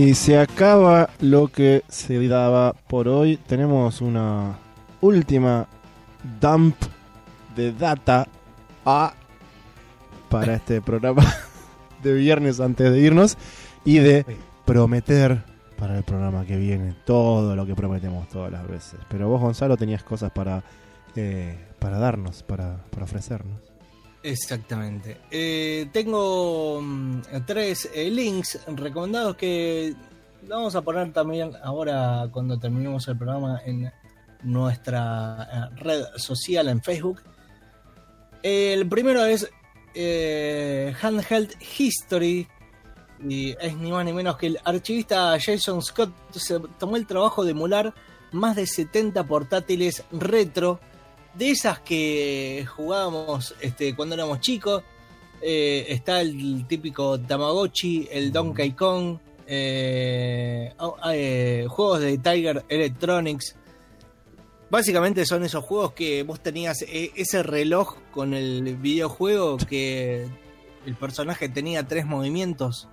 Y se acaba lo que se daba por hoy. Tenemos una última dump de data a para este programa de viernes antes de irnos y de prometer para el programa que viene todo lo que prometemos todas las veces. Pero vos, Gonzalo, tenías cosas para, eh, para darnos, para, para ofrecernos. Exactamente. Eh, tengo mm, tres eh, links recomendados que vamos a poner también ahora cuando terminemos el programa en nuestra eh, red social en Facebook. El primero es Handheld History. Y es ni más ni menos que el archivista Jason Scott se tomó el trabajo de emular más de 70 portátiles retro de esas que jugábamos este, cuando éramos chicos. Eh, está el típico Tamagotchi, el Donkey Kong, eh, oh, eh, juegos de Tiger Electronics. Básicamente son esos juegos que vos tenías eh, ese reloj con el videojuego que el personaje tenía tres movimientos.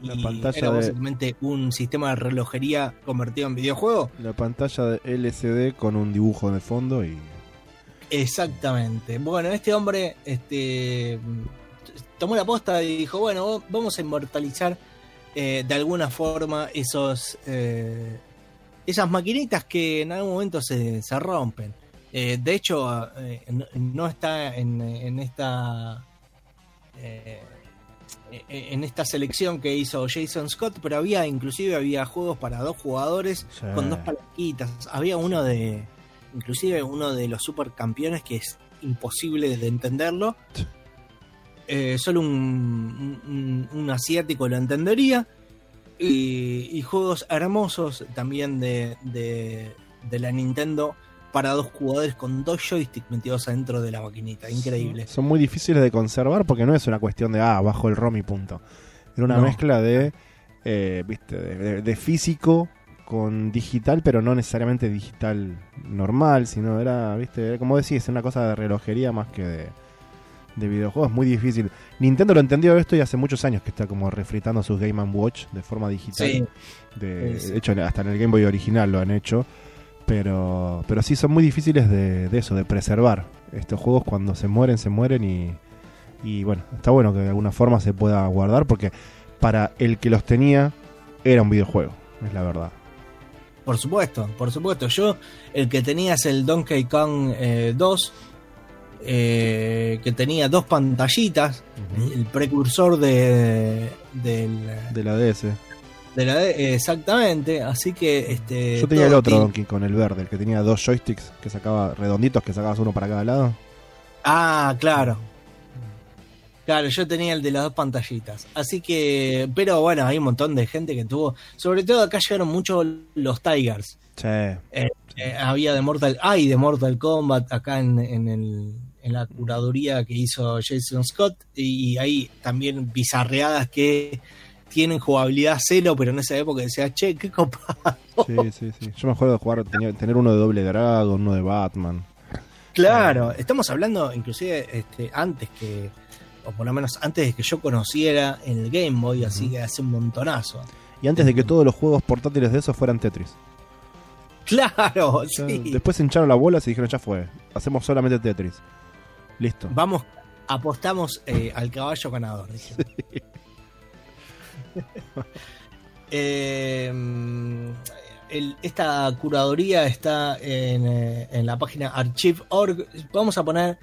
La y pantalla era de- básicamente un sistema de relojería convertido en videojuego. La pantalla de LCD con un dibujo de fondo y Exactamente. Bueno, este hombre este, tomó la posta y dijo, bueno, vamos a inmortalizar eh, de alguna forma esos eh, esas maquinitas que en algún momento se, se rompen. Eh, de hecho, no, está en, en esta eh, en esta selección que hizo Jason Scott, pero había inclusive había juegos para dos jugadores Sí. con dos palanquitas. Había uno de inclusive uno de los supercampeones que es imposible de entenderlo. Eh, solo un, un- un asiático lo entendería. Y, y juegos hermosos también de, de, de la Nintendo para dos jugadores con dos joysticks metidos adentro de la maquinita. Increíble. son muy difíciles de conservar porque no es una cuestión de, ah, bajo el ROM y punto. Era una No. mezcla de, eh, viste, de físico con digital, pero no necesariamente digital normal, sino era, viste, era como decís, una cosa de relojería más que de, de videojuegos, muy difícil. Nintendo lo entendió esto y hace muchos años que está como refritando sus Game Watch de forma digital. Sí, De, Sí, sí. de hecho, hasta en el Game Boy original lo han hecho. Pero, pero sí son muy difíciles de, de eso, de preservar. Estos juegos cuando se mueren, se mueren y, y bueno, está bueno que de alguna forma se pueda guardar porque para el que los tenía era un videojuego, es la verdad. Por supuesto, por supuesto. Yo, el que tenía es el Donkey Kong eh, 2, eh, que tenía dos pantallitas, el precursor de, del, De la DS. de la exactamente. Así que este. Yo tenía el otro Donkey con el verde, el que tenía dos joysticks que sacaba redonditos que sacabas uno para cada lado. Ah, claro. Claro, yo tenía el de las dos pantallitas. Así que, pero bueno, hay un montón de gente que tuvo. Sobre todo acá llegaron mucho los Tigers. Che, Eh, había de Mortal, hay de Mortal Kombat acá en, en, el- en la curaduría que hizo Jason Scott y hay también bizarreadas que tienen jugabilidad cero, pero en esa época decía, che, qué copado. sí, sí, sí. Yo me acuerdo de jugar, tenía- tener uno de Doble Dragon, uno de Batman. Claro, estamos hablando inclusive este, antes que, o por lo menos antes de que yo conociera el Game Boy, así que hace un montonazo. Y antes de que todos los juegos portátiles de esos fueran Tetris. Claro, Ya, sí. Después se hincharon las bolas y dijeron, ya fue, hacemos solamente Tetris. Listo. Vamos, apostamos eh, al caballo ganador. Eh, el- esta curaduría está en, eh, en la página archive.org. Vamos a poner,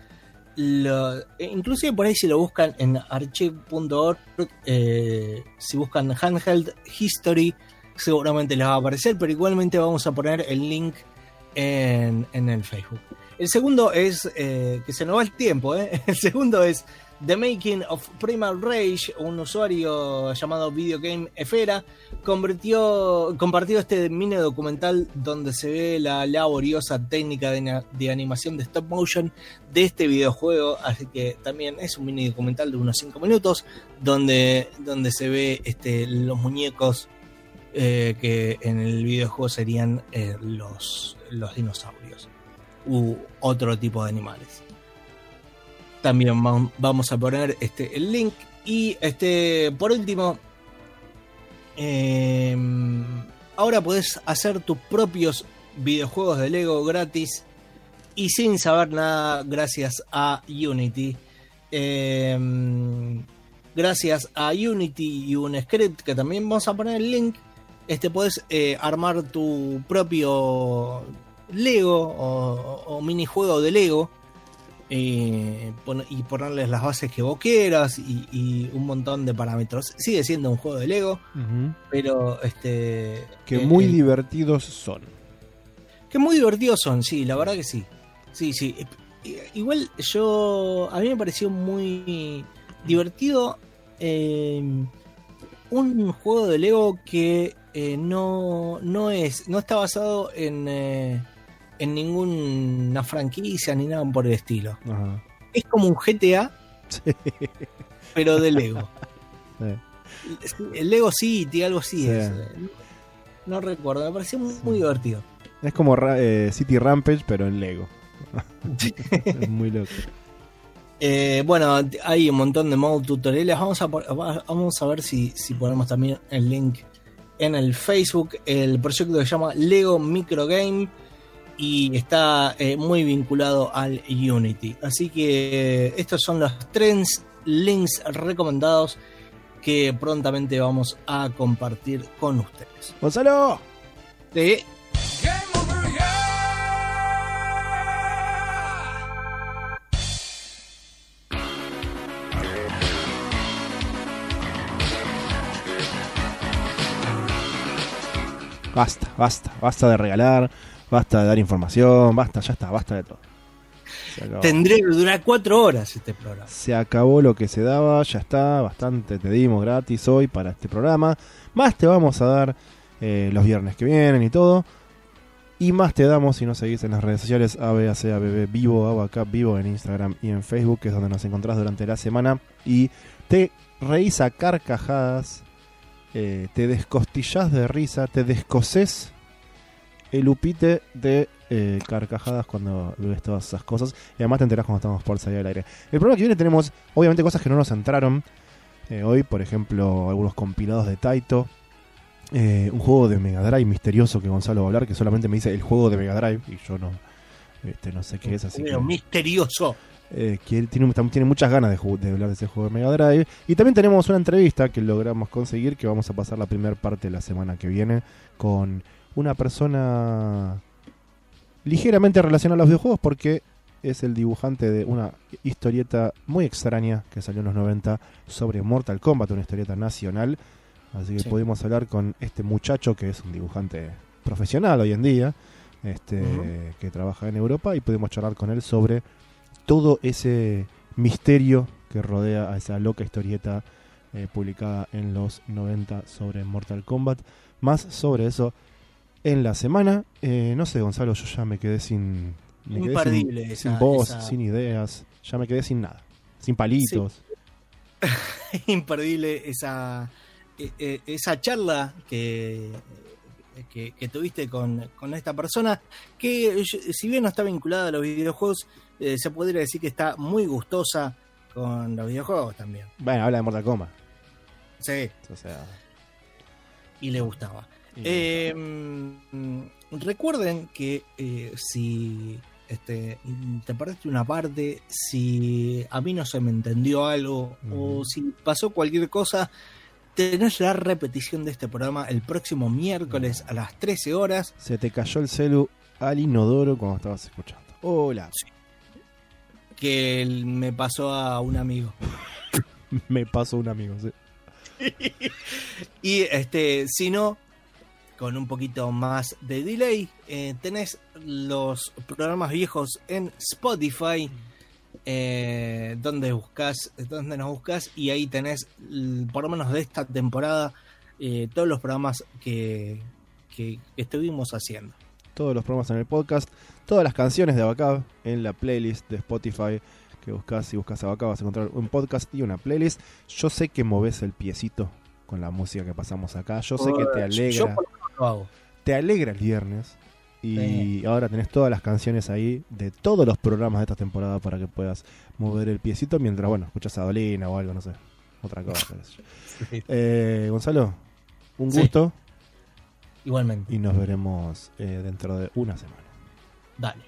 lo, eh, inclusive por ahí si lo buscan en archive.org, eh, si buscan handheld history, seguramente les va a aparecer, pero igualmente vamos a poner el link en, en el Facebook. El segundo es, eh, que se nos va el tiempo, ¿eh? el segundo es The Making of Primal Rage, un usuario llamado Video Game Efera, compartió este mini documental donde se ve la laboriosa técnica de animación de stop motion de este videojuego, así que también es un mini documental de unos 5 minutos donde, donde se ve este, los muñecos eh, que en el videojuego serían eh, los, los dinosaurios u otro tipo de animales. También vam- vamos a poner este, el link. Y este, por último, Eh, ahora podés hacer tus propios videojuegos de Lego gratis y sin saber nada gracias a Unity. Eh, gracias a Unity y un script que también vamos a poner el link, este puedes eh, armar tu propio Lego o, o minijuego de Lego eh, y ponerles las bases que vos quieras y, y un montón de parámetros. Sigue siendo un juego de Lego, pero este Que eh, muy eh, divertidos son. que muy divertidos son, sí, la verdad que sí. Sí, sí. Eh, Igual yo. A mí me pareció muy divertido. eh, un juego de Lego que eh, no, no es. No está basado en. En ninguna franquicia ni nada por el estilo. Ajá. Es como un GTA, pero de Lego. Sí. El Lego City, algo así Sí. es. No recuerdo, me pareció muy, divertido. Es como eh, City Rampage, pero en Lego. es muy loco. Eh, bueno, hay un montón de modo tutoriales. Vamos a, vamos a ver si, si ponemos también el link en el Facebook. El proyecto se llama Lego Microgame y está eh, muy vinculado al Unity. Así que eh, estos son los tres links recomendados que prontamente vamos a compartir con ustedes. ¡Gonzalo! Sí. Basta, basta, basta de regalar, basta de dar información, basta, ya está, basta de todo. Tendría que durar cuatro horas este programa. Se acabó lo que se daba, ya está, bastante te dimos gratis hoy para este programa. Más te vamos a dar eh, los viernes que vienen y todo. Y más te damos si nos seguís en las redes sociales ABAC, ABB Vivo, Abacap Vivo en Instagram y en Facebook, que es donde nos encontrás durante la semana. Y te reís a carcajadas, eh, te descostillás de risa, te descosés el upite de eh, carcajadas cuando ves todas esas cosas. Y además te enterás cuando estamos por salir al aire. El programa que viene tenemos, obviamente, cosas que no nos entraron. eh, hoy, por ejemplo, algunos compilados de Taito. eh, un juego de Mega Drive misterioso que Gonzalo va a hablar, que solamente me dice el juego de Mega Drive. Y yo no, este, no sé qué es, así Pero que. misterioso. eh, que tiene, muchas ganas de, de hablar de ese juego de Mega Drive. Y también tenemos una entrevista que logramos conseguir, que vamos a pasar la primera parte la semana que viene, con una persona ligeramente relacionada a los videojuegos, porque es el dibujante de una historieta muy extraña que salió en los 90 sobre Mortal Kombat, una historieta nacional. Así que Sí. pudimos hablar con este muchacho que es un dibujante profesional hoy en día, este, que trabaja en Europa, y pudimos charlar con él sobre todo ese misterio que rodea a esa loca historieta eh, publicada en los 90 sobre Mortal Kombat. Más sobre eso en la semana. Eh, no sé, Gonzalo, yo ya me quedé sin. Me quedé Imperdible sin, esa- sin voz, esa- sin ideas. Ya me quedé sin nada. Sin palitos. imperdible esa, eh, eh, esa charla que, que, que tuviste con, con esta persona, que si bien no está vinculada a los videojuegos, eh, se podría decir que está muy gustosa con los videojuegos también. Bueno, habla de Mortal Kombat. Sí, O sea. y le gustaba. Eh, mm, recuerden que eh, si este, te perdiste una parte, si a mí no se me entendió algo o si pasó cualquier cosa, tenés la repetición de este programa el próximo miércoles a las 13 horas. Se te cayó el celu al inodoro cuando estabas escuchando. Hola. que me pasó a un amigo. Me pasó un amigo. sí. Y este, si no, con un poquito más de delay, eh, tenés los programas viejos en Spotify, eh, donde buscas, donde nos buscas, y ahí tenés, por lo menos de esta temporada, eh, todos los programas que, que- que estuvimos haciendo. Todos los programas en el podcast. Todas las canciones de Abacab en la playlist de Spotify. Que buscas, si buscas Abacab vas a encontrar un podcast y una playlist. Yo sé que moves el piecito con la música que pasamos acá. Yo sé que te Yo alegra. Lo hago. te alegra el viernes. Y Sí. ahora tenés todas las canciones ahí de todos los programas de esta temporada para que puedas mover el piecito mientras, bueno, escuchas a Dolina o algo, no sé. Otra cosa. Eh, Gonzalo, un Sí. gusto Igualmente. y nos veremos eh, dentro de una semana. Dale.